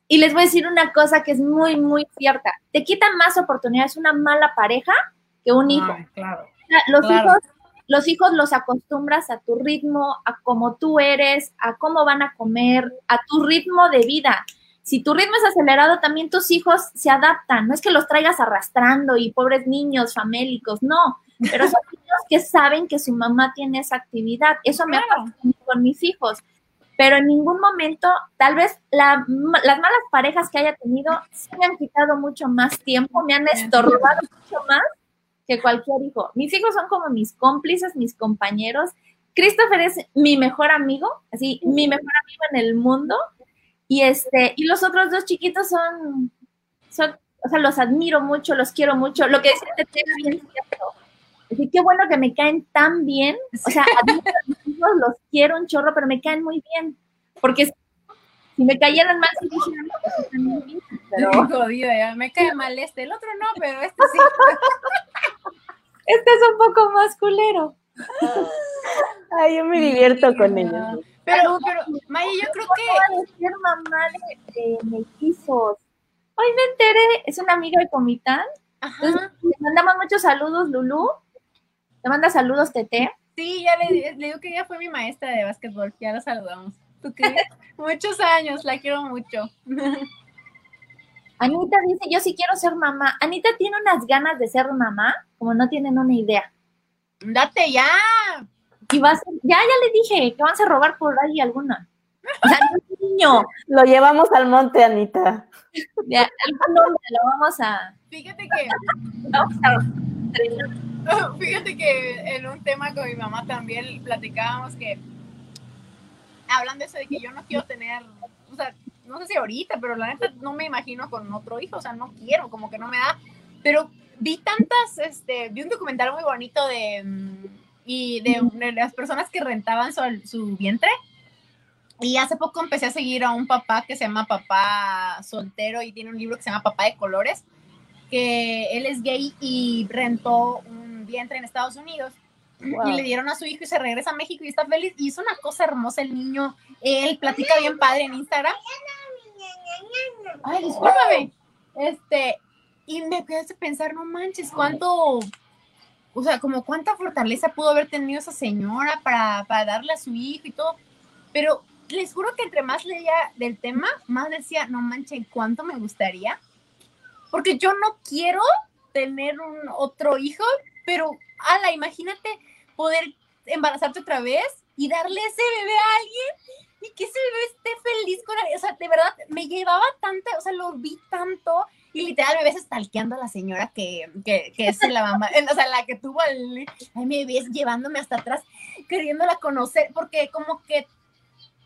Y les voy a decir una cosa que es muy, muy cierta. Te quitan más oportunidades una mala pareja que un hijo. claro, los, Hijos, los hijos los acostumbras a tu ritmo, a cómo tú eres, a cómo van a comer, a tu ritmo de vida. Si tu ritmo es acelerado, también tus hijos se adaptan. No es que los traigas arrastrando y pobres niños famélicos, no. Pero son niños que saben que su mamá tiene esa actividad. Eso me ha pasado con mis hijos pero en ningún momento, tal vez las malas parejas que haya tenido se me han quitado mucho más tiempo, me han estorbado mucho más que cualquier hijo. Mis hijos son como mis cómplices, mis compañeros. Christopher es mi mejor amigo, así, mi mejor amigo en el mundo. Y este, y los otros dos chiquitos son, son, o sea, los admiro mucho, los quiero mucho. Lo que dice te bien cierto. Así qué bueno que me caen tan bien. O sea, a mis hijos los quiero un chorro, pero me caen muy bien. Porque si me cayeran mal, sí pues. Pero... Jodida, ya me cae mal este, el otro no, pero este sí. este es un poco más culero. Ay, yo me divierto con ellos. Pero, pero, Maya, yo creo que. ser mamá de, de mellizos. Hoy me enteré, es una amiga de Comitán. Ajá. le mandamos muchos saludos, Lulu. Te manda saludos, Tete. Sí, ya le, le digo que ella fue mi maestra de básquetbol, ya la saludamos. ¿Tú qué? Muchos años, la quiero mucho. Anita dice, yo sí quiero ser mamá. Anita tiene unas ganas de ser mamá, como no tienen una idea. Date ya. Y vas, ya, ya le dije que vas a robar por ahí alguna. O sea, no es niño. Lo llevamos al monte, Anita. Ya, lo vamos a. Fíjate que, Vamos a fíjate que en un tema con mi mamá también platicábamos que hablando de eso de que yo no quiero tener, o sea, no sé si ahorita, pero la neta no me imagino con otro hijo, o sea, no quiero, como que no me da, pero vi tantas, este, vi un documental muy bonito de, mm, y de, de las personas que rentaban su, su vientre, y hace poco empecé a seguir a un papá que se llama Papá Soltero y tiene un libro que se llama Papá de Colores, que él es gay y rentó un vientre en Estados Unidos Wow. y le dieron a su hijo y se regresa a México y está feliz. Y hizo una cosa hermosa el niño. Él platica bien padre en Instagram. Ay, discúlpame. Este, y me a pensar, no manches, cuánto, o sea, como cuánta fortaleza pudo haber tenido esa señora para, para darle a su hijo y todo. Pero les juro que entre más leía del tema, más decía, no manches, cuánto me gustaría. Porque yo no quiero tener un otro hijo, pero, ala, imagínate poder embarazarte otra vez y darle ese bebé a alguien y que ese bebé esté feliz con él. O sea, de verdad, me llevaba tanta, o sea, lo vi tanto y literal me ves estalqueando a la señora que, que, que es la mamá, o sea, la que tuvo al, ay, me ves llevándome hasta atrás, queriéndola conocer, porque como que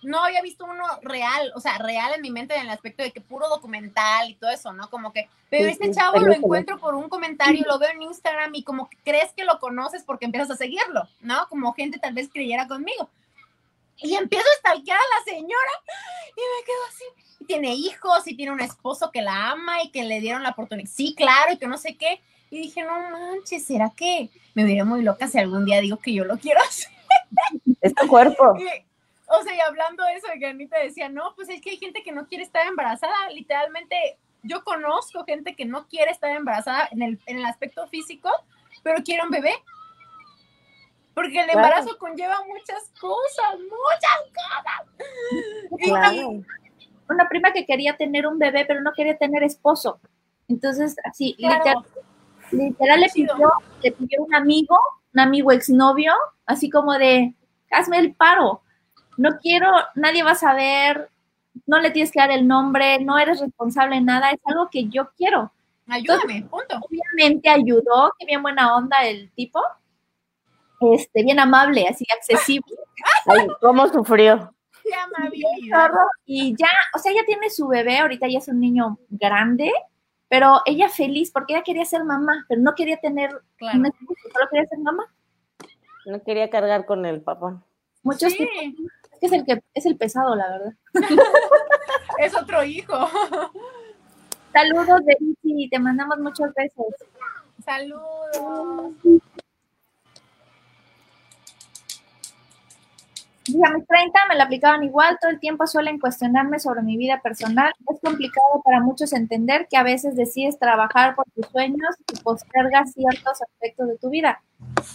no había visto uno real, o sea, real en mi mente en el aspecto de que puro documental y todo eso, ¿no? Como que, pero Sí, este sí, chavo lo encuentro por un comentario, lo veo en Instagram y como que crees que lo conoces porque empiezas a seguirlo, ¿no? Como gente tal vez creyera conmigo. Y empiezo a stalkear a la señora y me quedo así. Y tiene hijos y tiene un esposo que la ama y que le dieron la oportunidad. Sí, claro, y que no sé qué. Y dije, no manches, ¿será que me veré muy loca si algún día digo que yo lo quiero hacer? Es tu cuerpo. Y, o sea, y hablando de eso, de que Anita decía, no, pues es que hay gente que no quiere estar embarazada. Literalmente, yo conozco gente que no quiere estar embarazada en el, en el aspecto físico, pero quiere un bebé. Porque el Claro. embarazo conlleva muchas cosas, muchas cosas. Y- Claro. Una prima que quería tener un bebé, pero no quería tener esposo. Entonces, así, Claro. literal, literal le pidió, le pidió un amigo, un amigo exnovio, así como de, hazme el paro. No quiero, nadie va a saber, no le tienes que dar el nombre, no eres responsable de nada, es algo que yo quiero. Ayúdame, punto. Obviamente ayudó, que bien buena onda el tipo, este, bien amable, así accesible. Ay, ¿cómo sufrió? Qué amabilidad. chorro, Y ya, o sea, ella tiene su bebé, ahorita ya es un niño grande, pero ella feliz porque ella quería ser mamá, pero no quería tener Claro. un esposo, solo quería ser mamá. No quería cargar con el papá. Muchos Sí, tipos- es que es el que es el pesado, la verdad. es otro hijo. Saludos, Daisy, te mandamos muchos besos. Saludos. Dije, a mis 30 me la aplicaban igual, todo el tiempo suelen cuestionarme sobre mi vida personal. Es complicado para muchos entender que a veces decides trabajar por tus sueños y postergas ciertos aspectos de tu vida.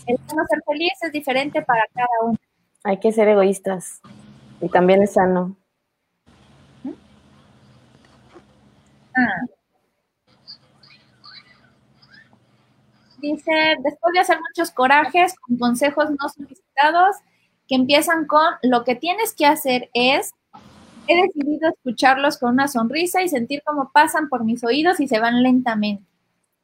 El no ser feliz es diferente para cada uno. Hay que ser egoístas. Y también es sano. Ah. Dice, después de hacer muchos corajes con consejos no solicitados, que empiezan con, lo que tienes que hacer es, he decidido escucharlos con una sonrisa y sentir cómo pasan por mis oídos y se van lentamente.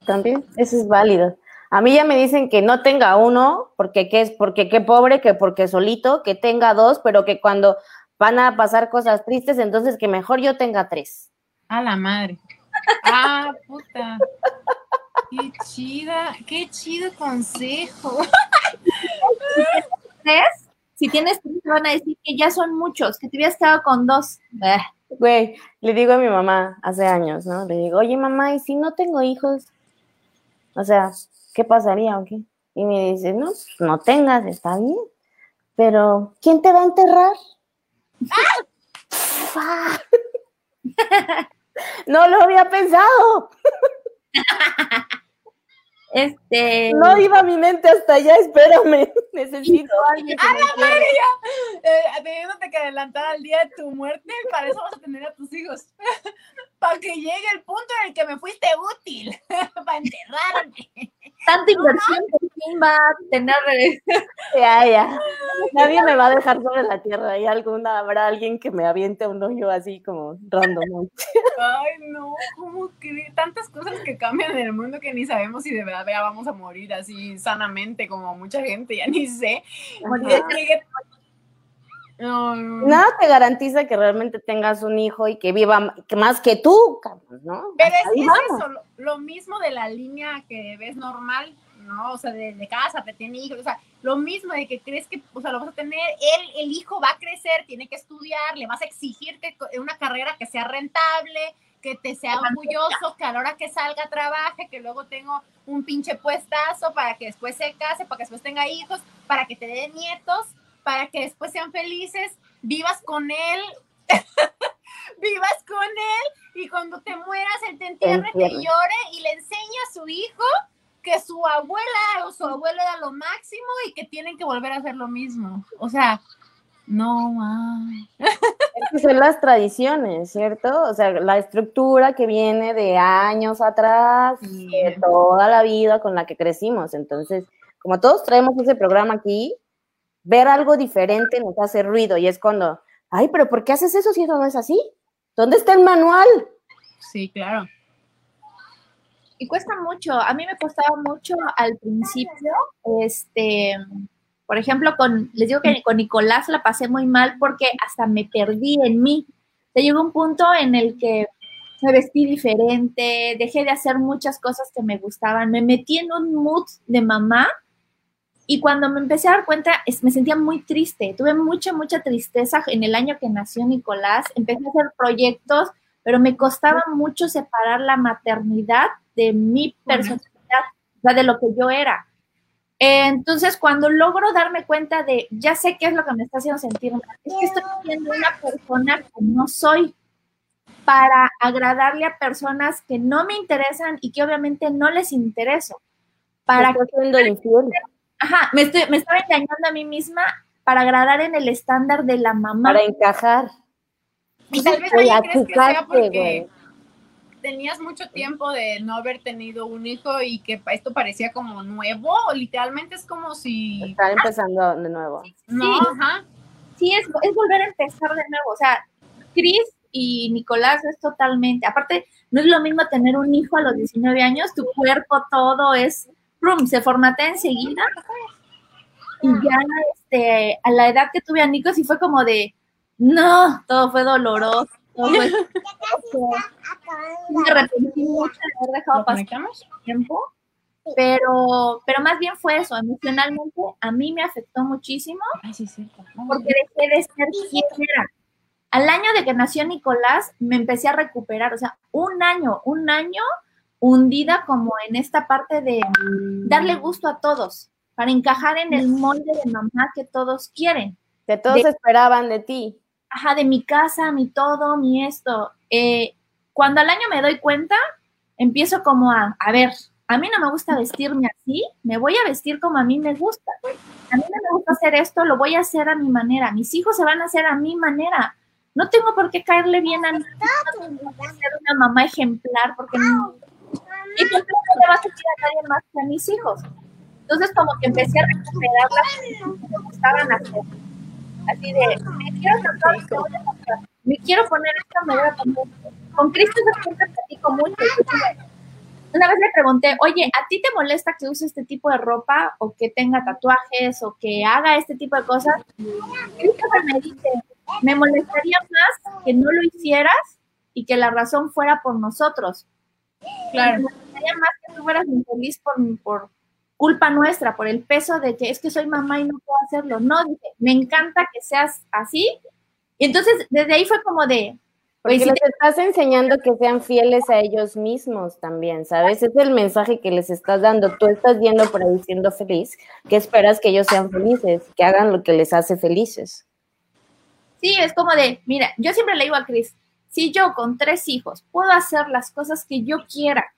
También, eso es válido. A mí ya me dicen que no tenga uno, porque qué es, porque qué pobre, que porque solito, que tenga dos, pero que cuando van a pasar cosas tristes, entonces que mejor yo tenga tres. A la madre. Ah, puta. Qué chida, qué chido consejo. ¿Tres? Si tienes tres, te van a decir que ya son muchos, que te hubieras quedado con dos. Güey, le digo a mi mamá hace años, ¿no? Le digo, oye mamá, ¿y si no tengo hijos? O sea, ¿qué pasaría o qué? Y me dice, no, pues, no tengas, está bien. Pero, ¿quién te va a enterrar? ¡Ah! no lo había pensado. Este, No iba mi mente hasta allá, espérame. Necesito a alguien que me entienda. Eh, teniéndote que adelantar al día de tu muerte, para eso vas a tener a tus hijos. para que llegue el punto en el que me fuiste útil. para enterrarme. tanta inversión fin va a tener Ya, ya. Nadie me va a dejar sobre la tierra. Y alguna habrá alguien que me aviente un hoyo así como random. Ay, no, ¿cómo que tantas cosas que cambian en el mundo que ni sabemos si de verdad ya vamos a morir así sanamente como mucha gente, ya ni sé. Nada te garantiza que realmente tengas un hijo y que viva más que tú, ¿no? Pero es, eso, lo mismo de la línea que ves normal, ¿no? O sea, de, casa, te tiene hijos, o sea, lo mismo de que crees que, o sea, lo vas a tener, él, el hijo va a crecer, tiene que estudiar, le vas a exigir que una carrera que sea rentable, que te sea orgulloso, que a la hora que salga trabaje, que luego tengo un pinche puestazo para que después se case, para que después tenga hijos, para que te dé nietos para que después sean felices, vivas con él, vivas con él. Y cuando te mueras él te entierre, te llore y le enseña a su hijo que su abuela o su abuelo era lo máximo y que tienen que volver a hacer lo mismo. O sea, no, Es son las tradiciones, ¿cierto? O sea, la estructura que viene de años atrás, de toda la vida con la que crecimos. Entonces, como todos traemos ese programa aquí, ver algo diferente nos hace ruido y es cuando, ay, pero ¿por qué haces eso si eso no es así? ¿Dónde está el manual? Sí, claro. Y cuesta mucho, a mí me costaba mucho al principio, este, por ejemplo, con, les digo que con Nicolás la pasé muy mal porque hasta me perdí en mí. Llegó un punto en el que me vestí diferente, dejé de hacer muchas cosas que me gustaban, me metí en un mood de mamá y cuando me empecé a dar cuenta, me sentía muy triste. Tuve mucha, mucha tristeza en el año que nació Nicolás. Empecé a hacer proyectos, pero me costaba mucho separar la maternidad de mi personalidad, o sea, de lo que yo era. Entonces, cuando logro darme cuenta de, ya sé qué es lo que me está haciendo sentir es que estoy siendo una persona que no soy para agradarle a personas que no me interesan y que obviamente no les intereso. Para que Ajá, me, estoy, me estaba engañando a mí misma para agradar en el estándar de la mamá. Para encajar. Y tal vez crees que sea porque tenías mucho tiempo de no haber tenido un hijo y que esto parecía como nuevo, o literalmente es como si... Estar empezando de nuevo. no, ajá. Sí, es, es volver a empezar de nuevo. O sea, Cris y Nicolás es totalmente, aparte, no es lo mismo tener un hijo a los 19 años, tu cuerpo todo es se formatea enseguida. Y ya este, a la edad que tuve a Nico, sí fue como de, no, todo fue doloroso. Me arrepentí mucho de haber dejado pasar tiempo. Pero, pero más bien fue eso, emocionalmente a mí me afectó muchísimo porque dejé de ser quien era. Al año de que nació Nicolás, me empecé a recuperar, o sea, un año, un año hundida como en esta parte de darle gusto a todos, para encajar en el molde de mamá que todos quieren. Que todos esperaban de ti. Ajá, de mi casa, mi todo, mi esto. Eh, cuando al año me doy cuenta, empiezo como a, a ver, a mí no me gusta vestirme así, me voy a vestir como a mí me gusta. A mí no me gusta hacer esto, lo voy a hacer a mi manera. Mis hijos se van a hacer a mi manera. No tengo por qué caerle bien a, ser una mamá ejemplar, porque y no le vas a decir a nadie más que a mis hijos. Entonces como que empecé a recuperar las que me gustaban hacer. Así de, me quiero tatuar, me quiero poner esto, me voy a poner Con Cristo siempre platico mucho. Una vez le pregunté, oye, ¿a ti te molesta que use este tipo de ropa o que tenga tatuajes o que haga este tipo de cosas? Cristo me dice, me molestaría más que no lo hicieras y que la razón fuera por nosotros. Claro. Me gustaría más que tú fueras infeliz por, por culpa nuestra, por el peso de que es que soy mamá y no puedo hacerlo. No, dije, me encanta que seas así. Y entonces, desde ahí fue como de... Porque les estás enseñando que sean fieles a ellos mismos también, ¿sabes? Es el mensaje que les estás dando. Tú estás yendo por ahí siendo feliz, que esperas que ellos sean felices, que hagan lo que les hace felices. Sí, es como de, mira, yo siempre le digo a Cris, si yo con tres hijos puedo hacer las cosas que yo quiera,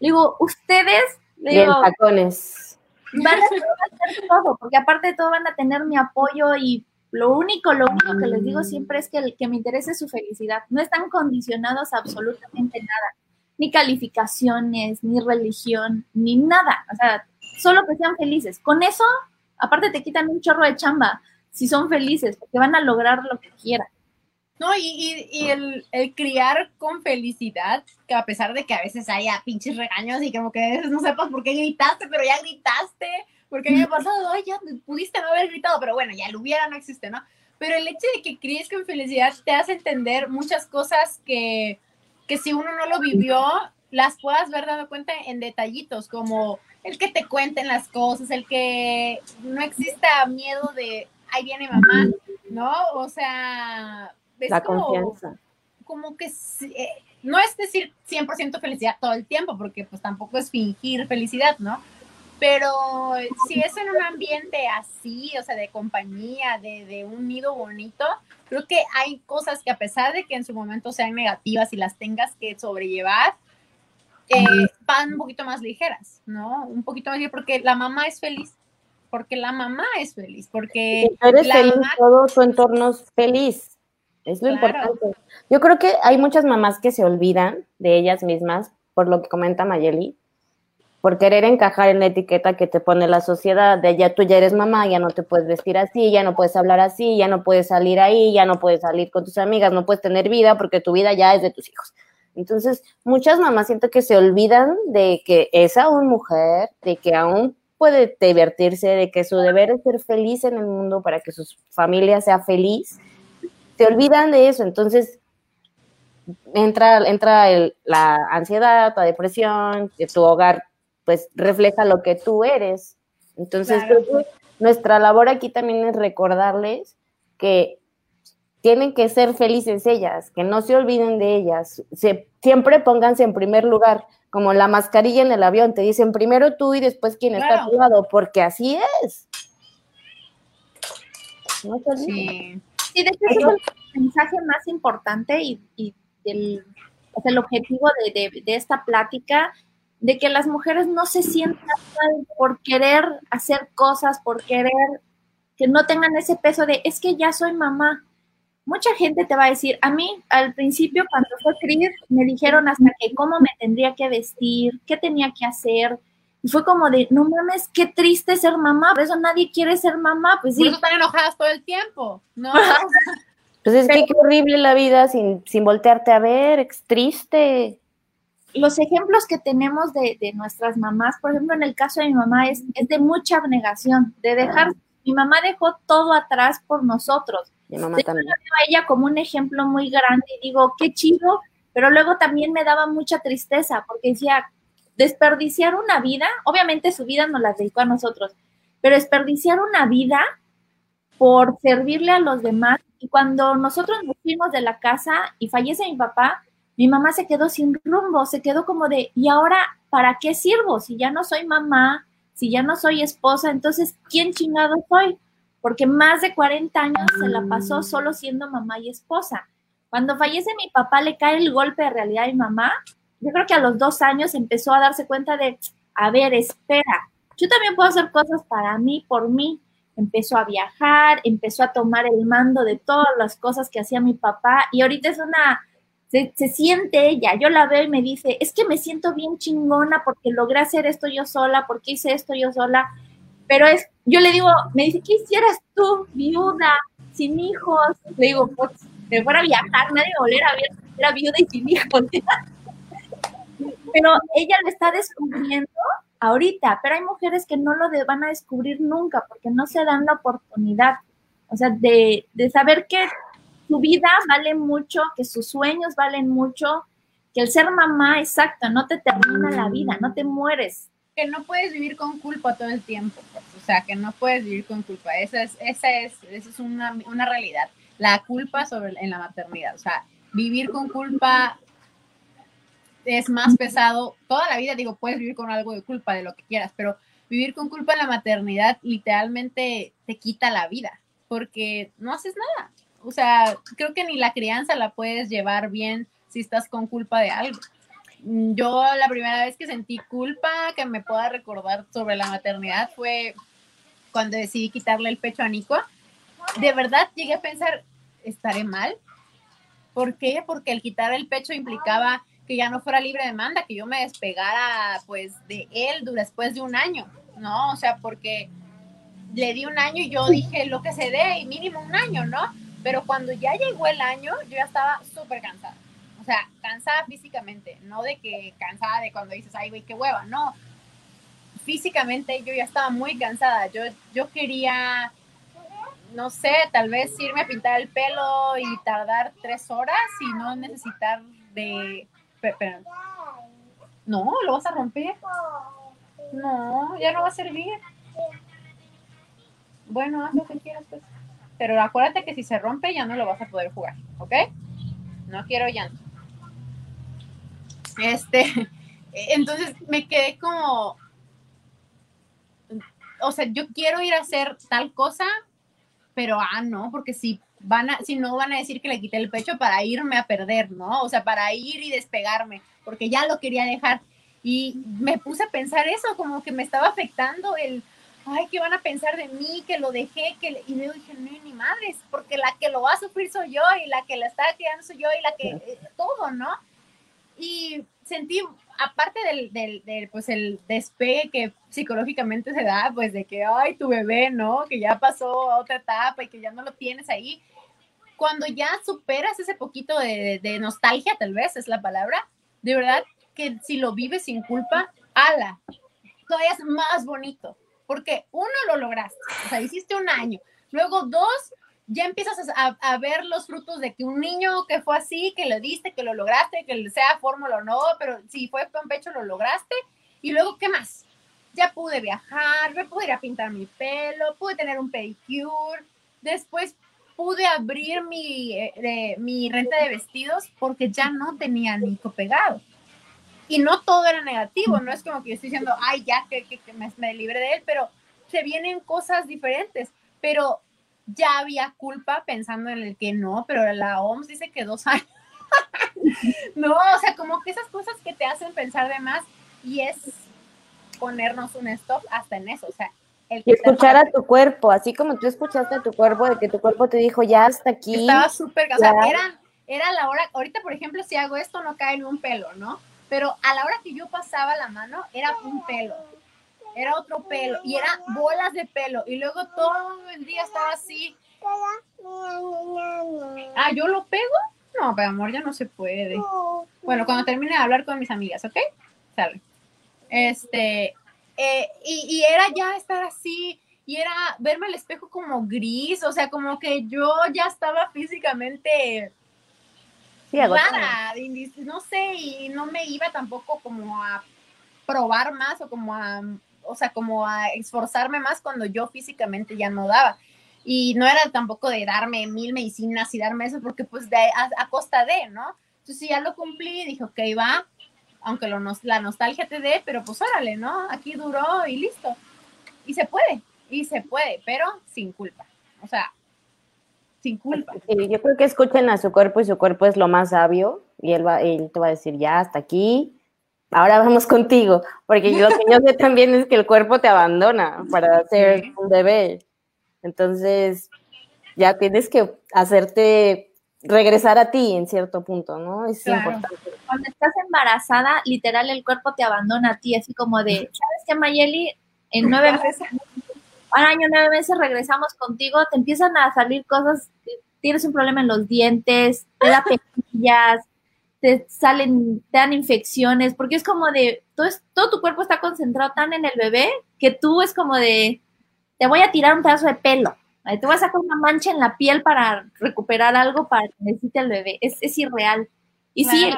digo, ustedes, digo, tacones. van a hacer todo, porque aparte de todo van a tener mi apoyo y lo único, lo único que les digo siempre es que el que me interese su felicidad. No están condicionados a absolutamente nada, ni calificaciones, ni religión, ni nada. O sea, solo que sean felices. Con eso, aparte te quitan un chorro de chamba si son felices, porque van a lograr lo que quieran. No, y, y, el, el, criar con felicidad, que a pesar de que a veces haya pinches regaños y como que a veces no sepas por qué gritaste, pero ya gritaste, porque me ha pasado, ay, ya pudiste no haber gritado, pero bueno, ya lo hubiera, no existe, ¿no? Pero el hecho de que críes con felicidad te hace entender muchas cosas que, que si uno no lo vivió, las puedas ver dando cuenta en detallitos, como el que te cuenten las cosas, el que no exista miedo de, ahí viene mamá, ¿no? O sea, la confianza. Como que eh, no es decir 100% felicidad todo el tiempo, porque pues tampoco es fingir felicidad, ¿no? Pero si es en un ambiente así, o sea, de compañía, de, de, un nido bonito, creo que hay cosas que a pesar de que en su momento sean negativas y las tengas que sobrellevar, eh, van un poquito más ligeras, ¿no? Un poquito más ligeras porque la mamá es feliz, porque la mamá es feliz, porque... Eres feliz, todo su entorno es feliz. Es lo importante. Yo creo que hay muchas mamás que se olvidan de ellas mismas, por lo que comenta Mayeli, por querer encajar en la etiqueta que te pone la sociedad, de ya tú ya eres mamá, ya no te puedes vestir así, ya no puedes hablar así, ya no puedes salir ahí, ya no puedes salir con tus amigas, no puedes tener vida porque tu vida ya es de tus hijos. Entonces, muchas mamás siento que se olvidan de que es aún mujer, de que aún puede divertirse, de que su deber es ser feliz en el mundo para que su familia sea feliz se olvidan de eso, entonces entra, entra la ansiedad, la depresión, que tu hogar pues refleja lo que tú eres. Entonces, nuestra labor aquí también es recordarles que tienen que ser felices ellas, que no se olviden de ellas, siempre pónganse en primer lugar, como la mascarilla en el avión, te dicen primero tú y después quien está a tu lado, porque así es. No se olviden. Sí, de hecho, ese es el mensaje más importante y, y el objetivo de, de, esta plática, de que las mujeres no se sientan mal por querer hacer cosas, por querer que no tengan ese peso de, es que ya soy mamá. Mucha gente te va a decir, a mí al principio cuando fue Cris, me dijeron hasta que cómo me tendría que vestir, qué tenía que hacer, y fue como de, no mames, qué triste ser mamá, por eso nadie quiere ser mamá, pues sí. Por eso están enojadas todo el tiempo, ¿no? pues es que qué horrible la vida sin, sin voltearte a ver, es triste. Los ejemplos que tenemos de, de, nuestras mamás, por ejemplo, en el caso de mi mamá, es, es de mucha abnegación, de dejar, mi mamá dejó todo atrás por nosotros. Mi mamá también. Yo a ella como un ejemplo muy grande y digo, qué chido, pero luego también me daba mucha tristeza porque decía, desperdiciar una vida, obviamente su vida nos la dedicó a nosotros, pero desperdiciar una vida por servirle a los demás. Y cuando nosotros nos fuimos de la casa y fallece mi papá, mi mamá se quedó sin rumbo, se quedó como de, ¿y ahora para qué sirvo? Si ya no soy mamá, si ya no soy esposa, entonces, ¿quién chingado soy? Porque más de 40 años se la pasó solo siendo mamá y esposa. Cuando fallece mi papá, le cae el golpe de realidad a mi mamá yo creo que a los dos años empezó a darse cuenta de, a ver, espera, yo también puedo hacer cosas para mí, por mí. Empezó a viajar, empezó a tomar el mando de todas las cosas que hacía mi papá y ahorita es una, se, se, siente ella, yo la veo y me dice, es que me siento bien chingona porque logré hacer esto yo sola, porque hice esto yo sola, pero es, yo le digo, me dice, ¿qué hicieras tú, viuda, sin hijos? Le digo, pues, me fuera a viajar, nadie me volviera a ver, era viuda y sin hijos. pero ella lo está descubriendo ahorita, pero hay mujeres que no lo van a descubrir nunca porque no se dan la oportunidad, o sea, de, de saber que su vida vale mucho, que sus sueños valen mucho, que el ser mamá, exacto, no te termina la vida, no te mueres. Que no puedes vivir con culpa todo el tiempo, pues, o sea, que no puedes vivir con culpa, esa es, esa es, esa es una, una realidad, la culpa sobre, en la maternidad, o sea, vivir con culpa es más pesado. Toda la vida, digo, puedes vivir con algo de culpa, de lo que quieras, pero vivir con culpa en la maternidad literalmente te quita la vida, porque no haces nada. O sea, creo que ni la crianza la puedes llevar bien si estás con culpa de algo. Yo la primera vez que sentí culpa que me pueda recordar sobre la maternidad fue cuando decidí quitarle el pecho a Nico. De verdad llegué a pensar, ¿estaré mal? ¿Por qué? Porque el quitar el pecho implicaba que ya no fuera libre demanda, que yo me despegara pues de él después de un año, ¿no? O sea, porque le di un año y yo dije lo que se dé, y mínimo un año, ¿no? Pero cuando ya llegó el año, yo ya estaba súper cansada. O sea, cansada físicamente, no de que cansada de cuando dices, ay, güey, qué hueva, no. Físicamente yo ya estaba muy cansada. Yo, yo quería, no sé, tal vez irme a pintar el pelo y tardar tres horas y no necesitar de... No, lo vas a romper. No, ya no va a servir. Bueno, haz lo que quieras, pues. Pero acuérdate que si se rompe ya no lo vas a poder jugar, ¿ok? No quiero llanto. Este, entonces me quedé como, o sea, yo quiero ir a hacer tal cosa, pero ah, no, porque si van a, si no van a decir que le quité el pecho para irme a perder, ¿no? O sea, para ir y despegarme, porque ya lo quería dejar. Y me puse a pensar eso, como que me estaba afectando el, ay, ¿qué van a pensar de mí? Que lo dejé, que y luego dije, no, ni madres, porque la que lo va a sufrir soy yo y la que la está criando soy yo y la que, eh, todo, ¿no? Y sentí, aparte del, del, pues el despegue que psicológicamente se da, pues de que, ay, tu bebé, ¿no? Que ya pasó a otra etapa y que ya no lo tienes ahí. Cuando ya superas ese poquito de, de nostalgia, tal vez es la palabra, de verdad que si lo vives sin culpa, ala, todavía es más bonito porque uno lo lograste, o sea, hiciste un año, luego dos, ya empiezas a, ver los frutos de que un niño que fue así, que le diste, que lo lograste, que sea fórmula o no, pero si fue con pecho lo lograste, y luego, ¿qué más? Ya pude viajar, me pude ir a pintar mi pelo, pude tener un pedicure, después pude abrir mi, eh, mi renta de vestidos porque ya no tenía Nico pegado. Y no todo era negativo, no es como que yo estoy diciendo, ay, ya que, me, me libre de él, pero se vienen cosas diferentes, pero ya había culpa pensando en el que no, pero la OMS dice que dos años. no, o sea, como que esas cosas que te hacen pensar de más y es ponernos un stop hasta en eso, o sea. El y escuchar a tu cuerpo, así como tú escuchaste a tu cuerpo, de que tu cuerpo te dijo, ya hasta aquí. Estaba súper, o sea, era, era la hora, ahorita por ejemplo, si hago esto no cae en un pelo, ¿no? pero a la hora que yo pasaba la mano era un pelo, era otro pelo y eran bolas de pelo y luego todo el día estaba así. Ah, ¿yo lo pego? No, pero amor, ya no se puede. Bueno, cuando termine de hablar con mis amigas, ¿ok? Sale. Este, eh, y, y era ya estar así, y era verme al espejo como gris, o sea, como que yo ya estaba físicamente no sé, y no me iba tampoco como a probar más o como a, o sea, como a esforzarme más cuando yo físicamente ya no daba. Y no era tampoco de darme mil medicinas y darme eso, porque pues de, a, costa de, ¿no? Entonces ya lo cumplí, dije, ok, va, aunque la nostalgia te dé, pero pues órale, ¿no? Aquí duró y listo. Y se puede, y se puede, pero sin culpa. O sea, sin culpa. yo creo que escuchen a su cuerpo y su cuerpo es lo más sabio y él, él te va a decir, ya, hasta aquí, ahora vamos contigo, porque lo que yo sé también es que el cuerpo te abandona para ser un bebé. Entonces, ya tienes que hacerte regresar a ti en cierto punto, ¿no? Es importante. Cuando estás embarazada, literal el cuerpo te abandona a ti, así como de, ¿sabes qué, Mayeli? En nueve meses al año, nueve meses regresamos contigo, te empiezan a salir cosas, tienes un problema en los dientes, te da pequillas, te salen, te dan infecciones, porque es como de, todo, todo tu cuerpo está concentrado tan en el bebé que tú es como de, te voy a tirar un pedazo de pelo, te voy a sacar una mancha en la piel para recuperar algo para que necesite el bebé, es, es irreal. Y sí,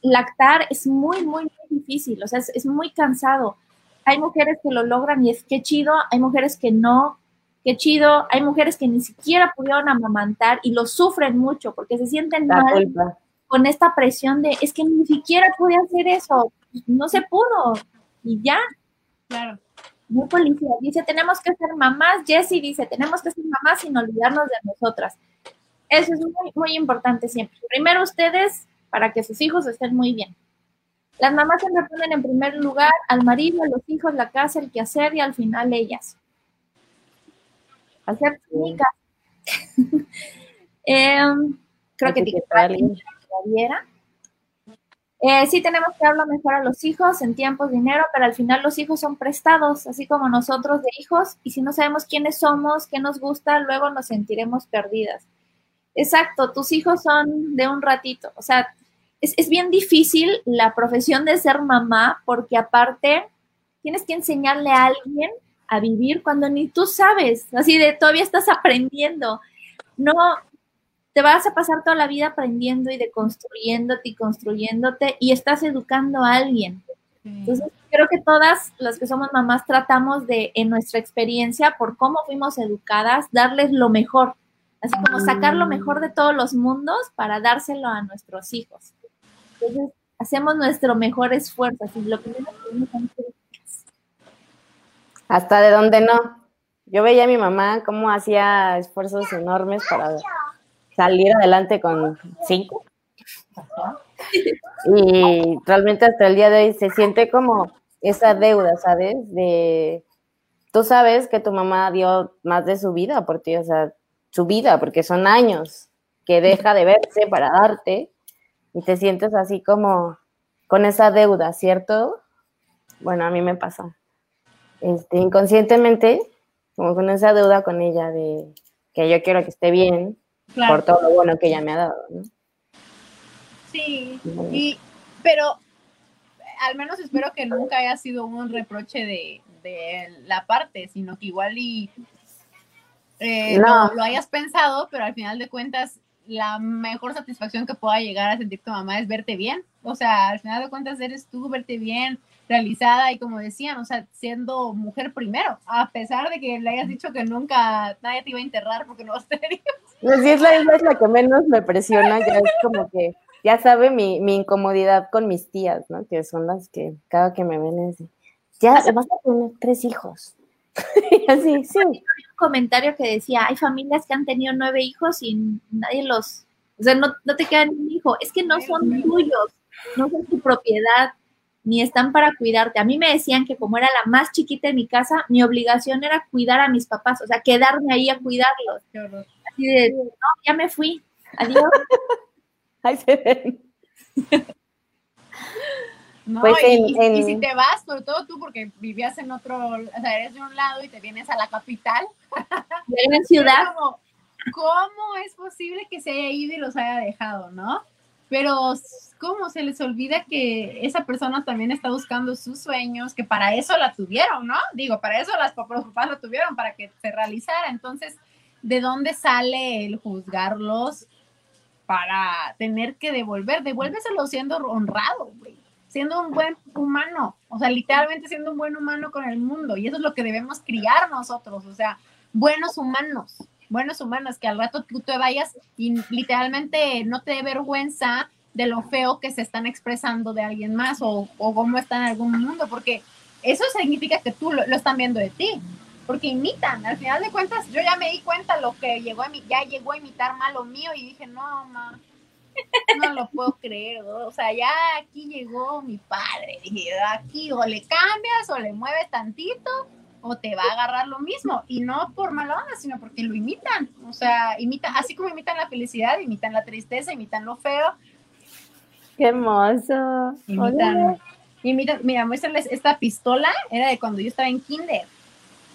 lactar es muy, muy, muy difícil, o sea, es, es muy cansado. Hay mujeres que lo logran y es que chido, hay mujeres que no, qué chido, hay mujeres que ni siquiera pudieron amamantar y lo sufren mucho porque se sienten mal con esta presión de, es que ni siquiera pude hacer eso, no se pudo y ya. Claro. Muy policía. Dice, tenemos que ser mamás. Jessie dice, tenemos que ser mamás sin olvidarnos de nosotras. Eso es muy, muy importante siempre. Primero ustedes para que sus hijos estén muy bien. Las mamás siempre ponen en primer lugar al marido, a los hijos, la casa, el quehacer y al final ellas. Hacer mi eh, creo que te Eh, sí tenemos que lo mejor a los hijos en tiempos, dinero, pero al final los hijos son prestados, así como nosotros de hijos, y si no sabemos quiénes somos, qué nos gusta, luego nos sentiremos perdidas. Exacto, tus hijos son de un ratito, o sea, es, es bien difícil la profesión de ser mamá porque aparte tienes que enseñarle a alguien a vivir cuando ni tú sabes, así de todavía estás aprendiendo. No, te vas a pasar toda la vida aprendiendo y deconstruyéndote y construyéndote y estás educando a alguien. Entonces, creo que todas las que somos mamás tratamos de, en nuestra experiencia, por cómo fuimos educadas, darles lo mejor. Así como sacar lo mejor de todos los mundos para dárselo a nuestros hijos. Entonces, hacemos nuestro mejor esfuerzo. Así, lo primero que Hasta de donde no. Yo veía a mi mamá cómo hacía esfuerzos enormes para salir adelante con cinco. Y realmente hasta el día de hoy se siente como esa deuda, ¿sabes? De tú sabes que tu mamá dio más de su vida por ti, o sea, su vida, porque son años que deja de verse para darte y te sientes así como con esa deuda, ¿cierto? Bueno, a mí me pasa. Este, inconscientemente, como con esa deuda con ella de que yo quiero que esté bien, por todo lo bueno que ella me ha dado, ¿no? Sí, y, pero al menos espero que nunca haya sido un reproche de, la parte, sino que igual y eh, no. lo, hayas pensado, pero al final de cuentas la mejor satisfacción que pueda llegar a sentir tu mamá es verte bien. O sea, al final de cuentas eres tú, verte bien, realizada y como decían, o sea, siendo mujer primero, a pesar de que le hayas dicho que nunca nadie te iba a enterrar porque no vas a tener hijos. Pues sí, es la, es la que menos me presiona, ya es como que ya sabe mi, mi, incomodidad con mis tías, ¿no? Que son las que cada que me ven es, ya vas a tener tres hijos. Así, sí. Un comentario que decía, hay familias que han tenido nueve hijos y nadie los, o sea, no, no te queda ni un hijo, es que no son tuyos, no son tu propiedad, ni están para cuidarte. A mí me decían que como era la más chiquita en mi casa, mi obligación era cuidar a mis papás, o sea, quedarme ahí a cuidarlos. Así de, no, ya me fui, adiós. Ahí se ven. No, pues y, si te vas, sobre todo tú, porque vivías en otro, o sea, eres de un lado y te vienes a la capital. De la ciudad. ¿Cómo es posible que se haya ido y los haya dejado, no? Pero ¿cómo se les olvida que esa persona también está buscando sus sueños, que para eso la tuvieron, ¿no? Digo, para eso las papás, la tuvieron, para que se realizara. Entonces, ¿de dónde sale el juzgarlos para tener que devolver? Devuélveselo siendo honrado, güey. Siendo un buen humano, o sea, literalmente siendo un buen humano con el mundo. Y eso es lo que debemos criar nosotros, o sea, buenos humanos buenos humanos, que al rato tú te vayas y literalmente no te dé vergüenza de lo feo que se están expresando de alguien más o, o cómo está en algún mundo, porque eso significa que tú lo, están viendo de ti, porque imitan, al final de cuentas yo ya me di cuenta lo que llegó a mí, ya llegó a imitar mal lo mío y dije, no, ma, no lo puedo creer, o sea, ya aquí llegó mi padre, dije, aquí o le cambias o le mueves tantito o te va a agarrar lo mismo. Y no por mala onda, sino porque lo imitan. O sea, imitan, así como imitan la felicidad, imitan la tristeza, imitan lo feo. Qué hermoso. Imitan, imitan mira, muéstrales esta pistola, era de cuando yo estaba en kinder.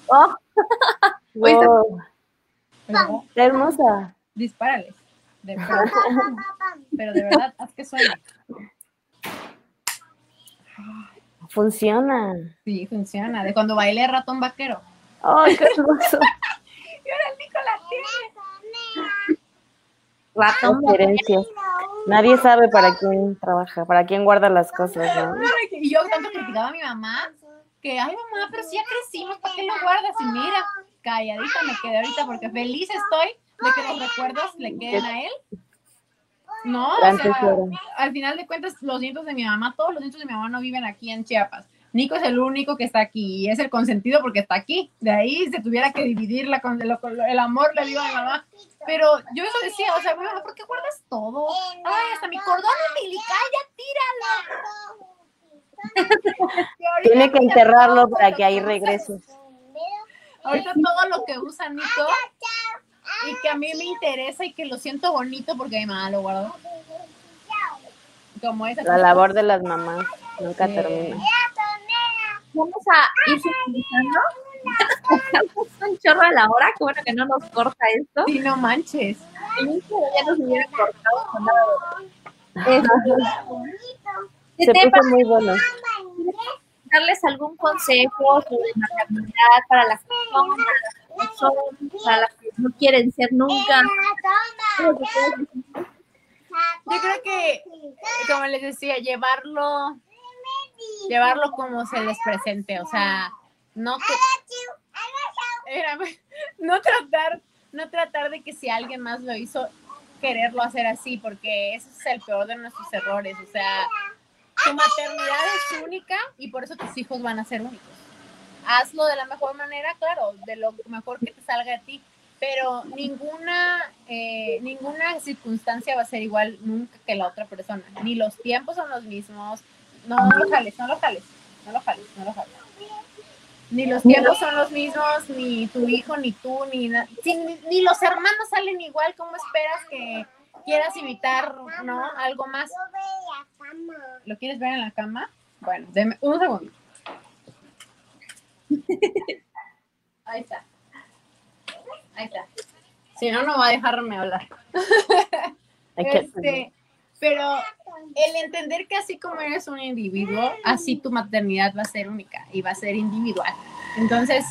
Oh. Qué hermosa. Dispárales. De. Pero de verdad, haz que suena. Funciona. Sí, funciona. De cuando bailé ratón vaquero. ¡Ay, qué hermoso! y ahora el Nicolás tiene. Ratón vaquero. Nadie sabe para quién trabaja, para quién guarda las cosas, ¿no? Y yo tanto criticaba a mi mamá que, ay mamá, pero si ya crecimos, ¿para qué lo guardas? Y mira, calladita me quedé ahorita porque feliz estoy de que los recuerdos le queden a él no, o sea, al final de cuentas, los nietos de mi mamá, todos los nietos de mi mamá no viven aquí en Chiapas. Nico es el único que está aquí y es el consentido porque está aquí. De ahí se tuviera que dividir la, el amor le digo a mi mamá. Pero yo eso decía, o sea, mamá, ¿por qué guardas todo? Ay, hasta mi cordón umbilical, ya tíralo. Tiene que enterrarlo para que ahí regrese. Ahorita todo lo que usa Nico y que a mí me interesa y que lo siento bonito porque mi mamá lo guardó. como esa. La labor de las mamás nunca termina. Vamos a ir finalizando. un chorro a la hora, qué bueno que no nos corta esto. Sí, no manches. Ya nos hubiera cortado. Se puso muy bueno. Darles algún consejo sobre maternidad para las personas, que son, para las que no quieren ser nunca. Yo creo que, como les decía, llevarlo, llevarlo como se les presente, o sea, no no tratar, no tratar de que si alguien más lo hizo, quererlo hacer así, porque ese es el peor de nuestros errores, o sea, tu maternidad es única y por eso tus hijos van a ser únicos. Hazlo de la mejor manera, claro, de lo mejor que te salga a ti, pero ninguna, eh, ninguna circunstancia va a ser igual nunca que la otra persona. Ni los tiempos son los mismos. No, no lo jales, no lo jales, no lo jales, no lo jales. Ni los tiempos son los mismos, ni tu hijo, ni tú, ni, ni, ni los hermanos salen igual. ¿Cómo esperas que quieras evitar, no? Algo más. ¿Lo quieres ver en la cama? Bueno, deme un segundo. Ahí está. Ahí está. Si no, no va a dejarme hablar. este, pero el entender que así como eres un individuo, así tu maternidad va a ser única y va a ser individual. Entonces,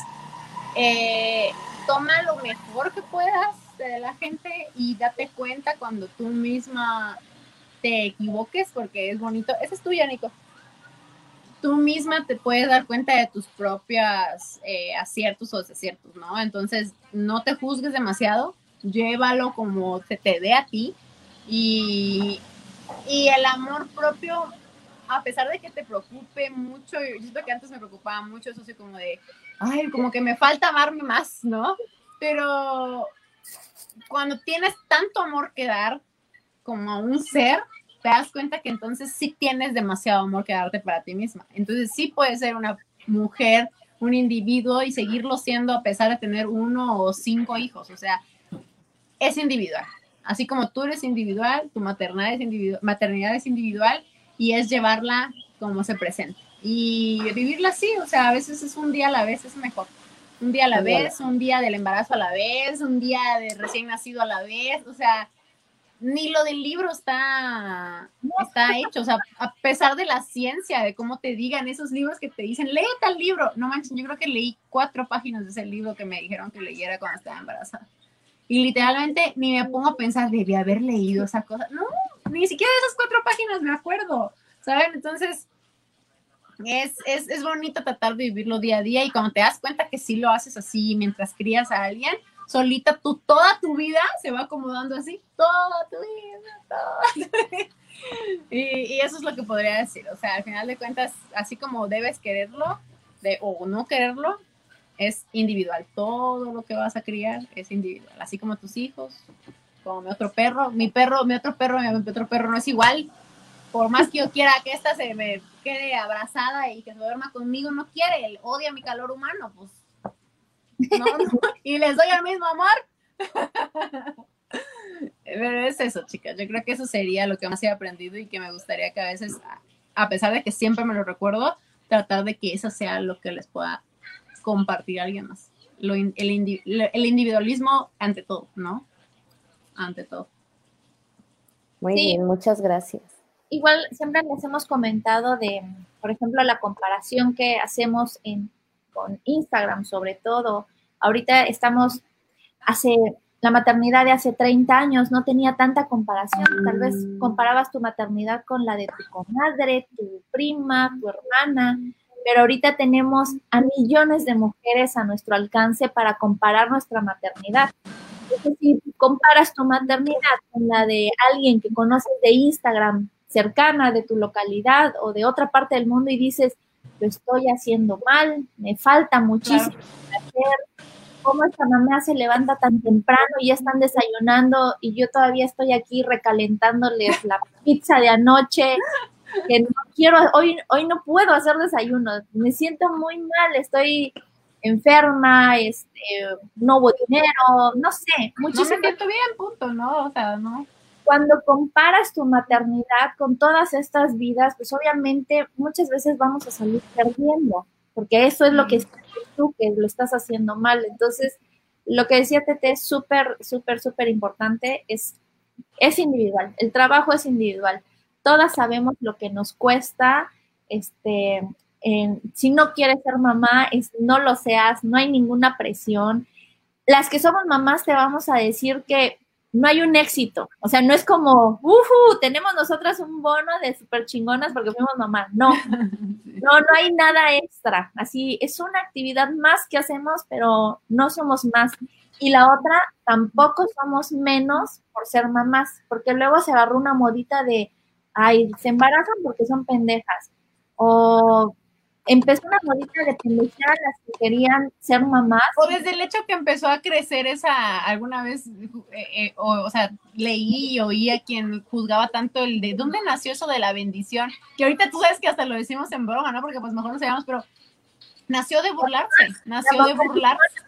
eh, toma lo mejor que puedas de la gente y date cuenta cuando tú misma te equivoques, porque es bonito. Esa es tuya, Nico. Tú misma te puedes dar cuenta de tus propios eh, aciertos o desaciertos, ¿no? Entonces, no te juzgues demasiado, llévalo como se te dé a ti y, y el amor propio, a pesar de que te preocupe mucho, yo siento que antes me preocupaba mucho eso así como de, ay, como que me falta amarme más, ¿no? Pero cuando tienes tanto amor que dar como a un ser, te das cuenta que entonces sí tienes demasiado amor que darte para ti misma. Entonces sí puedes ser una mujer, un individuo y seguirlo siendo a pesar de tener uno o cinco hijos. O sea, es individual. Así como tú eres individual, tu maternidad es, individual, maternidad es individual y es llevarla como se presenta. Y vivirla así, o sea, a veces es un día a la vez, es mejor. Un día a la vez, un día del embarazo a la vez, un día de recién nacido a la vez, o sea, ni lo del libro está, está hecho. O sea, a pesar de la ciencia, de cómo te digan esos libros que te dicen, lee tal libro. No manches, yo creo que leí cuatro páginas de ese libro que me dijeron que leyera cuando estaba embarazada. Y literalmente ni me pongo a pensar, debí haber leído esa cosa. No, ni siquiera de esas cuatro páginas me acuerdo. ¿Saben? Entonces, es, es, es bonito tratar de vivirlo día a día y cuando te das cuenta que sí lo haces así mientras crías a alguien, solita tú, toda tu vida se va acomodando así, toda tu vida, toda Y, eso es lo que podría decir, o sea, al final de cuentas, así como debes quererlo o no quererlo, es individual, todo lo que vas a criar es individual, así como tus hijos, como mi otro perro, mi perro, mi otro perro, mi otro perro no es igual, por más que yo quiera que esta se me quede abrazada y que se duerma conmigo, no quiere, él odia mi calor humano, pues y les doy el mismo amor. Pero es eso, chicas. Yo creo que eso sería lo que más he aprendido y que me gustaría que a veces, a pesar de que siempre me lo recuerdo, tratar de que eso sea lo que les pueda compartir a alguien más. el, el, individualismo ante todo, ¿no? Ante todo. Muy bien, muchas gracias. Igual siempre les hemos comentado de, por ejemplo, la comparación que hacemos en con Instagram sobre todo. Ahorita estamos, hace la maternidad de hace 30 años no tenía tanta comparación. Tal vez mm. comparabas tu maternidad con la de tu comadre, tu prima, tu hermana, pero ahorita tenemos a millones de mujeres a nuestro alcance para comparar nuestra maternidad. si comparas tu maternidad con la de alguien que conoces de Instagram, cercana de tu localidad o de otra parte del mundo y dices, lo estoy haciendo mal, me falta muchísimo hacer. ¿Cómo esta mamá se levanta tan temprano y ya están desayunando y yo todavía estoy aquí recalentándoles la pizza de anoche? Que no quiero, hoy, hoy no puedo hacer desayuno, me siento muy mal, estoy enferma, este, no hubo dinero, no sé, muchísimo. No me siento bien, punto, ¿no? O sea, no cuando comparas tu maternidad con todas estas vidas, pues obviamente muchas veces vamos a salir perdiendo, porque eso es lo que tú que lo estás haciendo mal. Entonces, lo que decía Tete es súper, súper, súper importante, es, es individual, el trabajo es individual. Todas sabemos lo que nos cuesta, este, si no quieres ser mamá, es, no lo seas, no hay ninguna presión. Las que somos mamás te vamos a decir que no hay un éxito. O sea, no es como, uhu, tenemos nosotras un bono de súper chingonas porque fuimos mamá. No, no, no hay nada extra. Así, es una actividad más que hacemos, pero no somos más. Y la otra, tampoco somos menos por ser mamás, porque luego se agarró una modita de, ay, se embarazan porque son pendejas. O empezó una modita de pendejar a las que querían ser mamás. O desde el hecho que empezó a crecer esa, alguna vez, eh, eh, o, sea, leí y oí a quien juzgaba tanto el de, ¿dónde nació eso de la bendición? Que ahorita tú sabes que hasta lo decimos en broma, ¿no? Porque pues mejor no sabemos, pero nació de burlarse, nació de burlarse.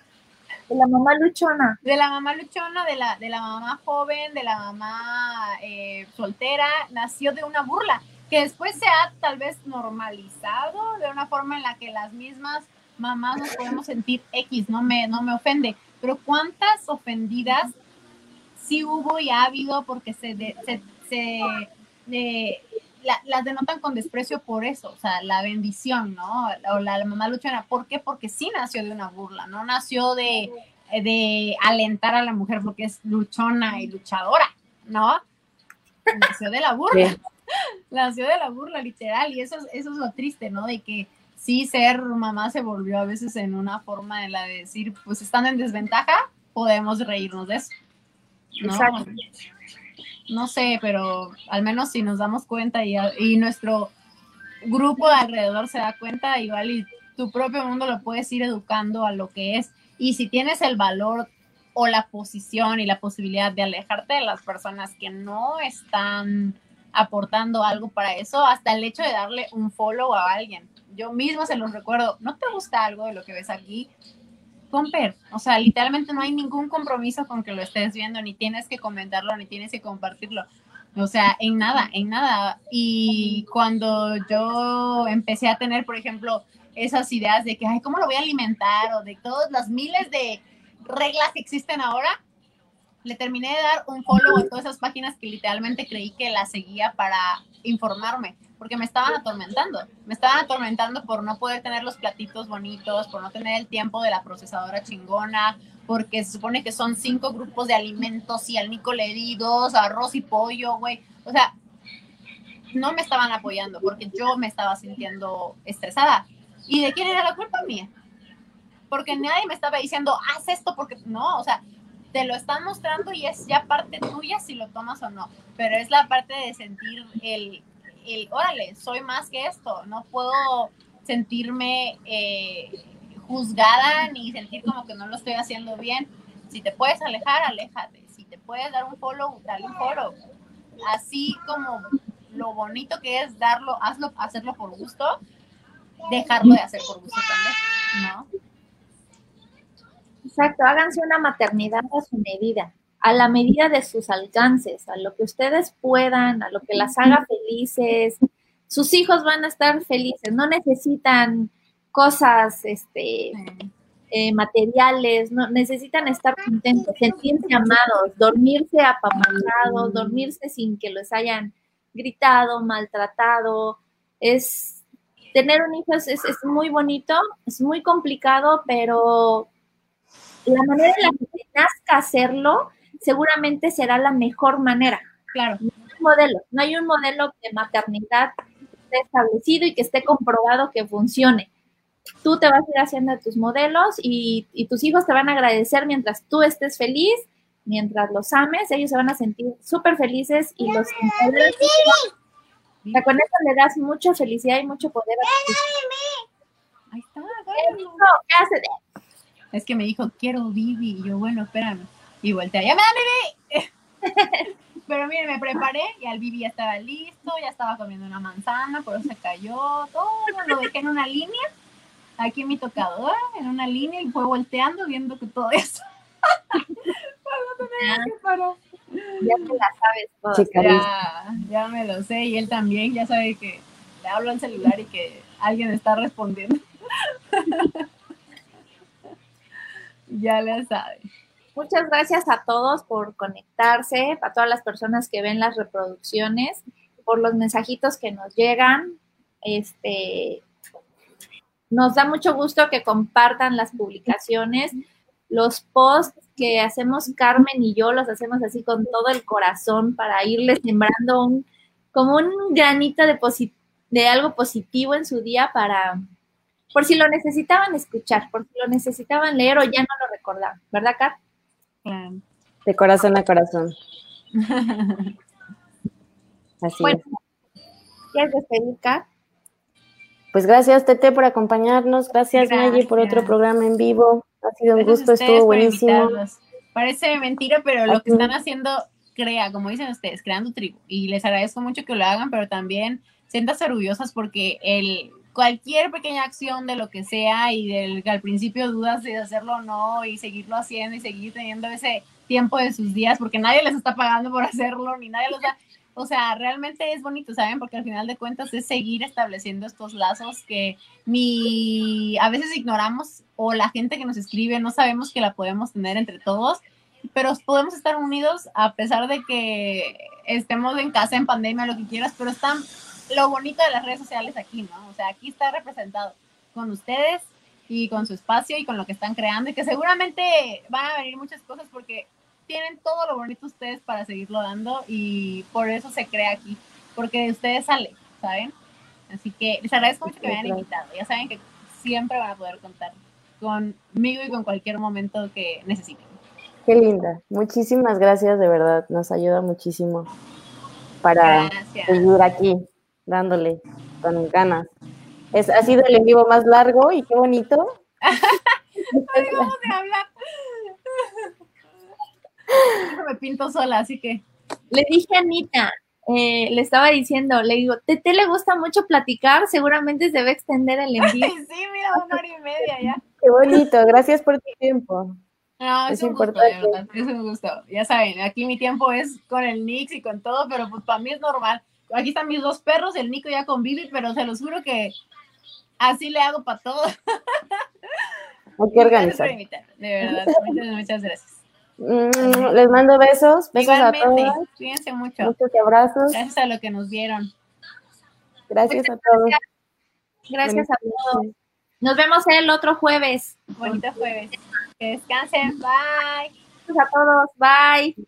De la mamá luchona. De la mamá luchona, de la, de la mamá joven, de la mamá eh, soltera, nació de una burla que después se ha tal vez normalizado de una forma en la que las mismas mamás nos podemos sentir X, no me, no me ofende, pero ¿cuántas ofendidas sí hubo y ha habido porque se, se, las denotan con desprecio por eso, o sea, la bendición, ¿no? O la, mamá luchona, ¿por qué? Porque sí nació de una burla, no nació de, de alentar a la mujer porque es luchona y luchadora, ¿no? Nació de la burla. nació de la burla, literal, y eso, eso es lo triste, ¿no? De que sí, ser mamá se volvió a veces en una forma de la de decir, pues estando en desventaja, podemos reírnos de eso. ¿no? No sé, pero al menos si nos damos cuenta y, y nuestro grupo de alrededor se da cuenta, igual y tu propio mundo lo puedes ir educando a lo que es. Y si tienes el valor o la posición y la posibilidad de alejarte de las personas que no están aportando algo para eso, hasta el hecho de darle un follow a alguien. Yo mismo se los recuerdo, ¿no te gusta algo de lo que ves aquí? Comper, o sea, literalmente no hay ningún compromiso con que lo estés viendo, ni tienes que comentarlo, ni tienes que compartirlo. O sea, en nada, en nada. Y cuando yo empecé a tener, por ejemplo, esas ideas de que, ay, ¿cómo lo voy a alimentar? O de todas las miles de reglas que existen ahora, le terminé de dar un follow a todas esas páginas que literalmente creí que las seguía para informarme, porque me estaban atormentando. Me estaban atormentando por no poder tener los platitos bonitos, por no tener el tiempo de la procesadora chingona, porque se supone que son cinco grupos de alimentos y al Nico le di dos, arroz y pollo, güey. O sea, no me estaban apoyando porque yo me estaba sintiendo estresada. ¿Y de quién era la culpa mía? Porque nadie me estaba diciendo, haz esto porque no, o sea, te lo están mostrando y es ya parte tuya si lo tomas o no, pero es la parte de sentir el, el órale, soy más que esto, no puedo sentirme eh, juzgada ni sentir como que no lo estoy haciendo bien. Si te puedes alejar, aléjate. Si te puedes dar un follow, dale un follow. Así como lo bonito que es darlo, hazlo, hacerlo por gusto, dejarlo de hacer por gusto también, ¿no? Exacto, háganse una maternidad a su medida, a la medida de sus alcances, a lo que ustedes puedan, a lo que las haga felices. Sus hijos van a estar felices, no necesitan cosas este, eh, materiales, no necesitan estar contentos, sentirse amados, dormirse apapachados, dormirse sin que los hayan gritado, maltratado. Es tener un hijo es, es, muy bonito, es muy complicado, pero la manera en la que te nazca hacerlo seguramente será la mejor manera. Claro. No hay un modelo, no hay un modelo de maternidad que esté establecido y que esté comprobado que funcione. Tú te vas a ir haciendo tus modelos y, tus hijos te van a agradecer mientras tú estés feliz, mientras los ames, ellos se van a sentir súper felices y los con eso le das mucha felicidad y mucho poder a Ahí está, ¿Qué hace? Es que me dijo, quiero Bibi. Y yo, bueno, espérame. Y volteé, ¡ya me da Bibi! Pero miren, me preparé y al Bibi ya estaba listo, ya estaba comiendo una manzana, pero se cayó, todo lo dejé en una línea, aquí en mi tocador, en una línea, y fue volteando viendo que todo eso. Ya te la sabes Ya, ya me lo sé y él también ya sabe que le hablo al celular y que alguien está respondiendo. ya le sabe. Muchas gracias a todos por conectarse, a todas las personas que ven las reproducciones, por los mensajitos que nos llegan. Este, nos da mucho gusto que compartan las publicaciones, los posts que hacemos Carmen y yo, los hacemos así con todo el corazón para irles sembrando un, como un granito de algo positivo en su día para, por si lo necesitaban escuchar, por si lo necesitaban leer o ya no lo recordaban, ¿verdad, Car? De corazón a corazón. Así bueno, ¿Quieres despedir, Kat? Pues gracias, Tete, por acompañarnos. Gracias, Maggie, por otro programa en vivo. Ha sido un gusto, estuvo buenísimo. Parece mentira, pero lo que están haciendo crea, como dicen ustedes, creando tribu. Y les agradezco mucho que lo hagan, pero también siéntanse orgullosas porque el cualquier pequeña acción de lo que sea y del que al principio dudas de hacerlo o no y seguirlo haciendo y seguir teniendo ese tiempo de sus días porque nadie les está pagando por hacerlo ni nadie los da. O sea, realmente es bonito, ¿saben? Porque al final de cuentas es seguir estableciendo estos lazos que ni a veces ignoramos o la gente que nos escribe no sabemos que la podemos tener entre todos, pero podemos estar unidos a pesar de que estemos en casa en pandemia, lo que quieras, pero están lo bonito de las redes sociales aquí, ¿no? O sea, aquí está representado con ustedes y con su espacio y con lo que están creando y que seguramente van a venir muchas cosas porque tienen todo lo bonito ustedes para seguirlo dando y por eso se crea aquí, porque de ustedes sale, ¿saben? Así que les agradezco mucho que me hayan invitado. Ya saben que siempre van a poder contar conmigo y con cualquier momento que necesiten. Qué linda. Muchísimas gracias, de verdad. Nos ayuda muchísimo para seguir aquí dándole con ganas. Es, ha sido el en vivo más largo y qué bonito. vamos a hablar. me pinto sola, así que. Le dije a Anita, eh, le estaba diciendo, le digo, Tete le gusta mucho platicar, seguramente se va a extender el envío. sí, mira, una hora y media ya. Qué bonito, gracias por tu tiempo. No, es, importante. Gusto, es un gusto. Ya saben, aquí mi tiempo es con el Nix y con todo, pero pues para mí es normal aquí están mis dos perros, el Nico ya convive, pero se los juro que así le hago para todo. Hay que organizar. De verdad, muchas, muchas gracias. Mm, les mando besos, besos a todos. Cuídense mucho. Muchos abrazos. Gracias a lo que nos vieron. Gracias a todos. Gracias a todos. Nos vemos el otro jueves. Bonito jueves. Que descansen. Bye. Gracias a todos. Bye.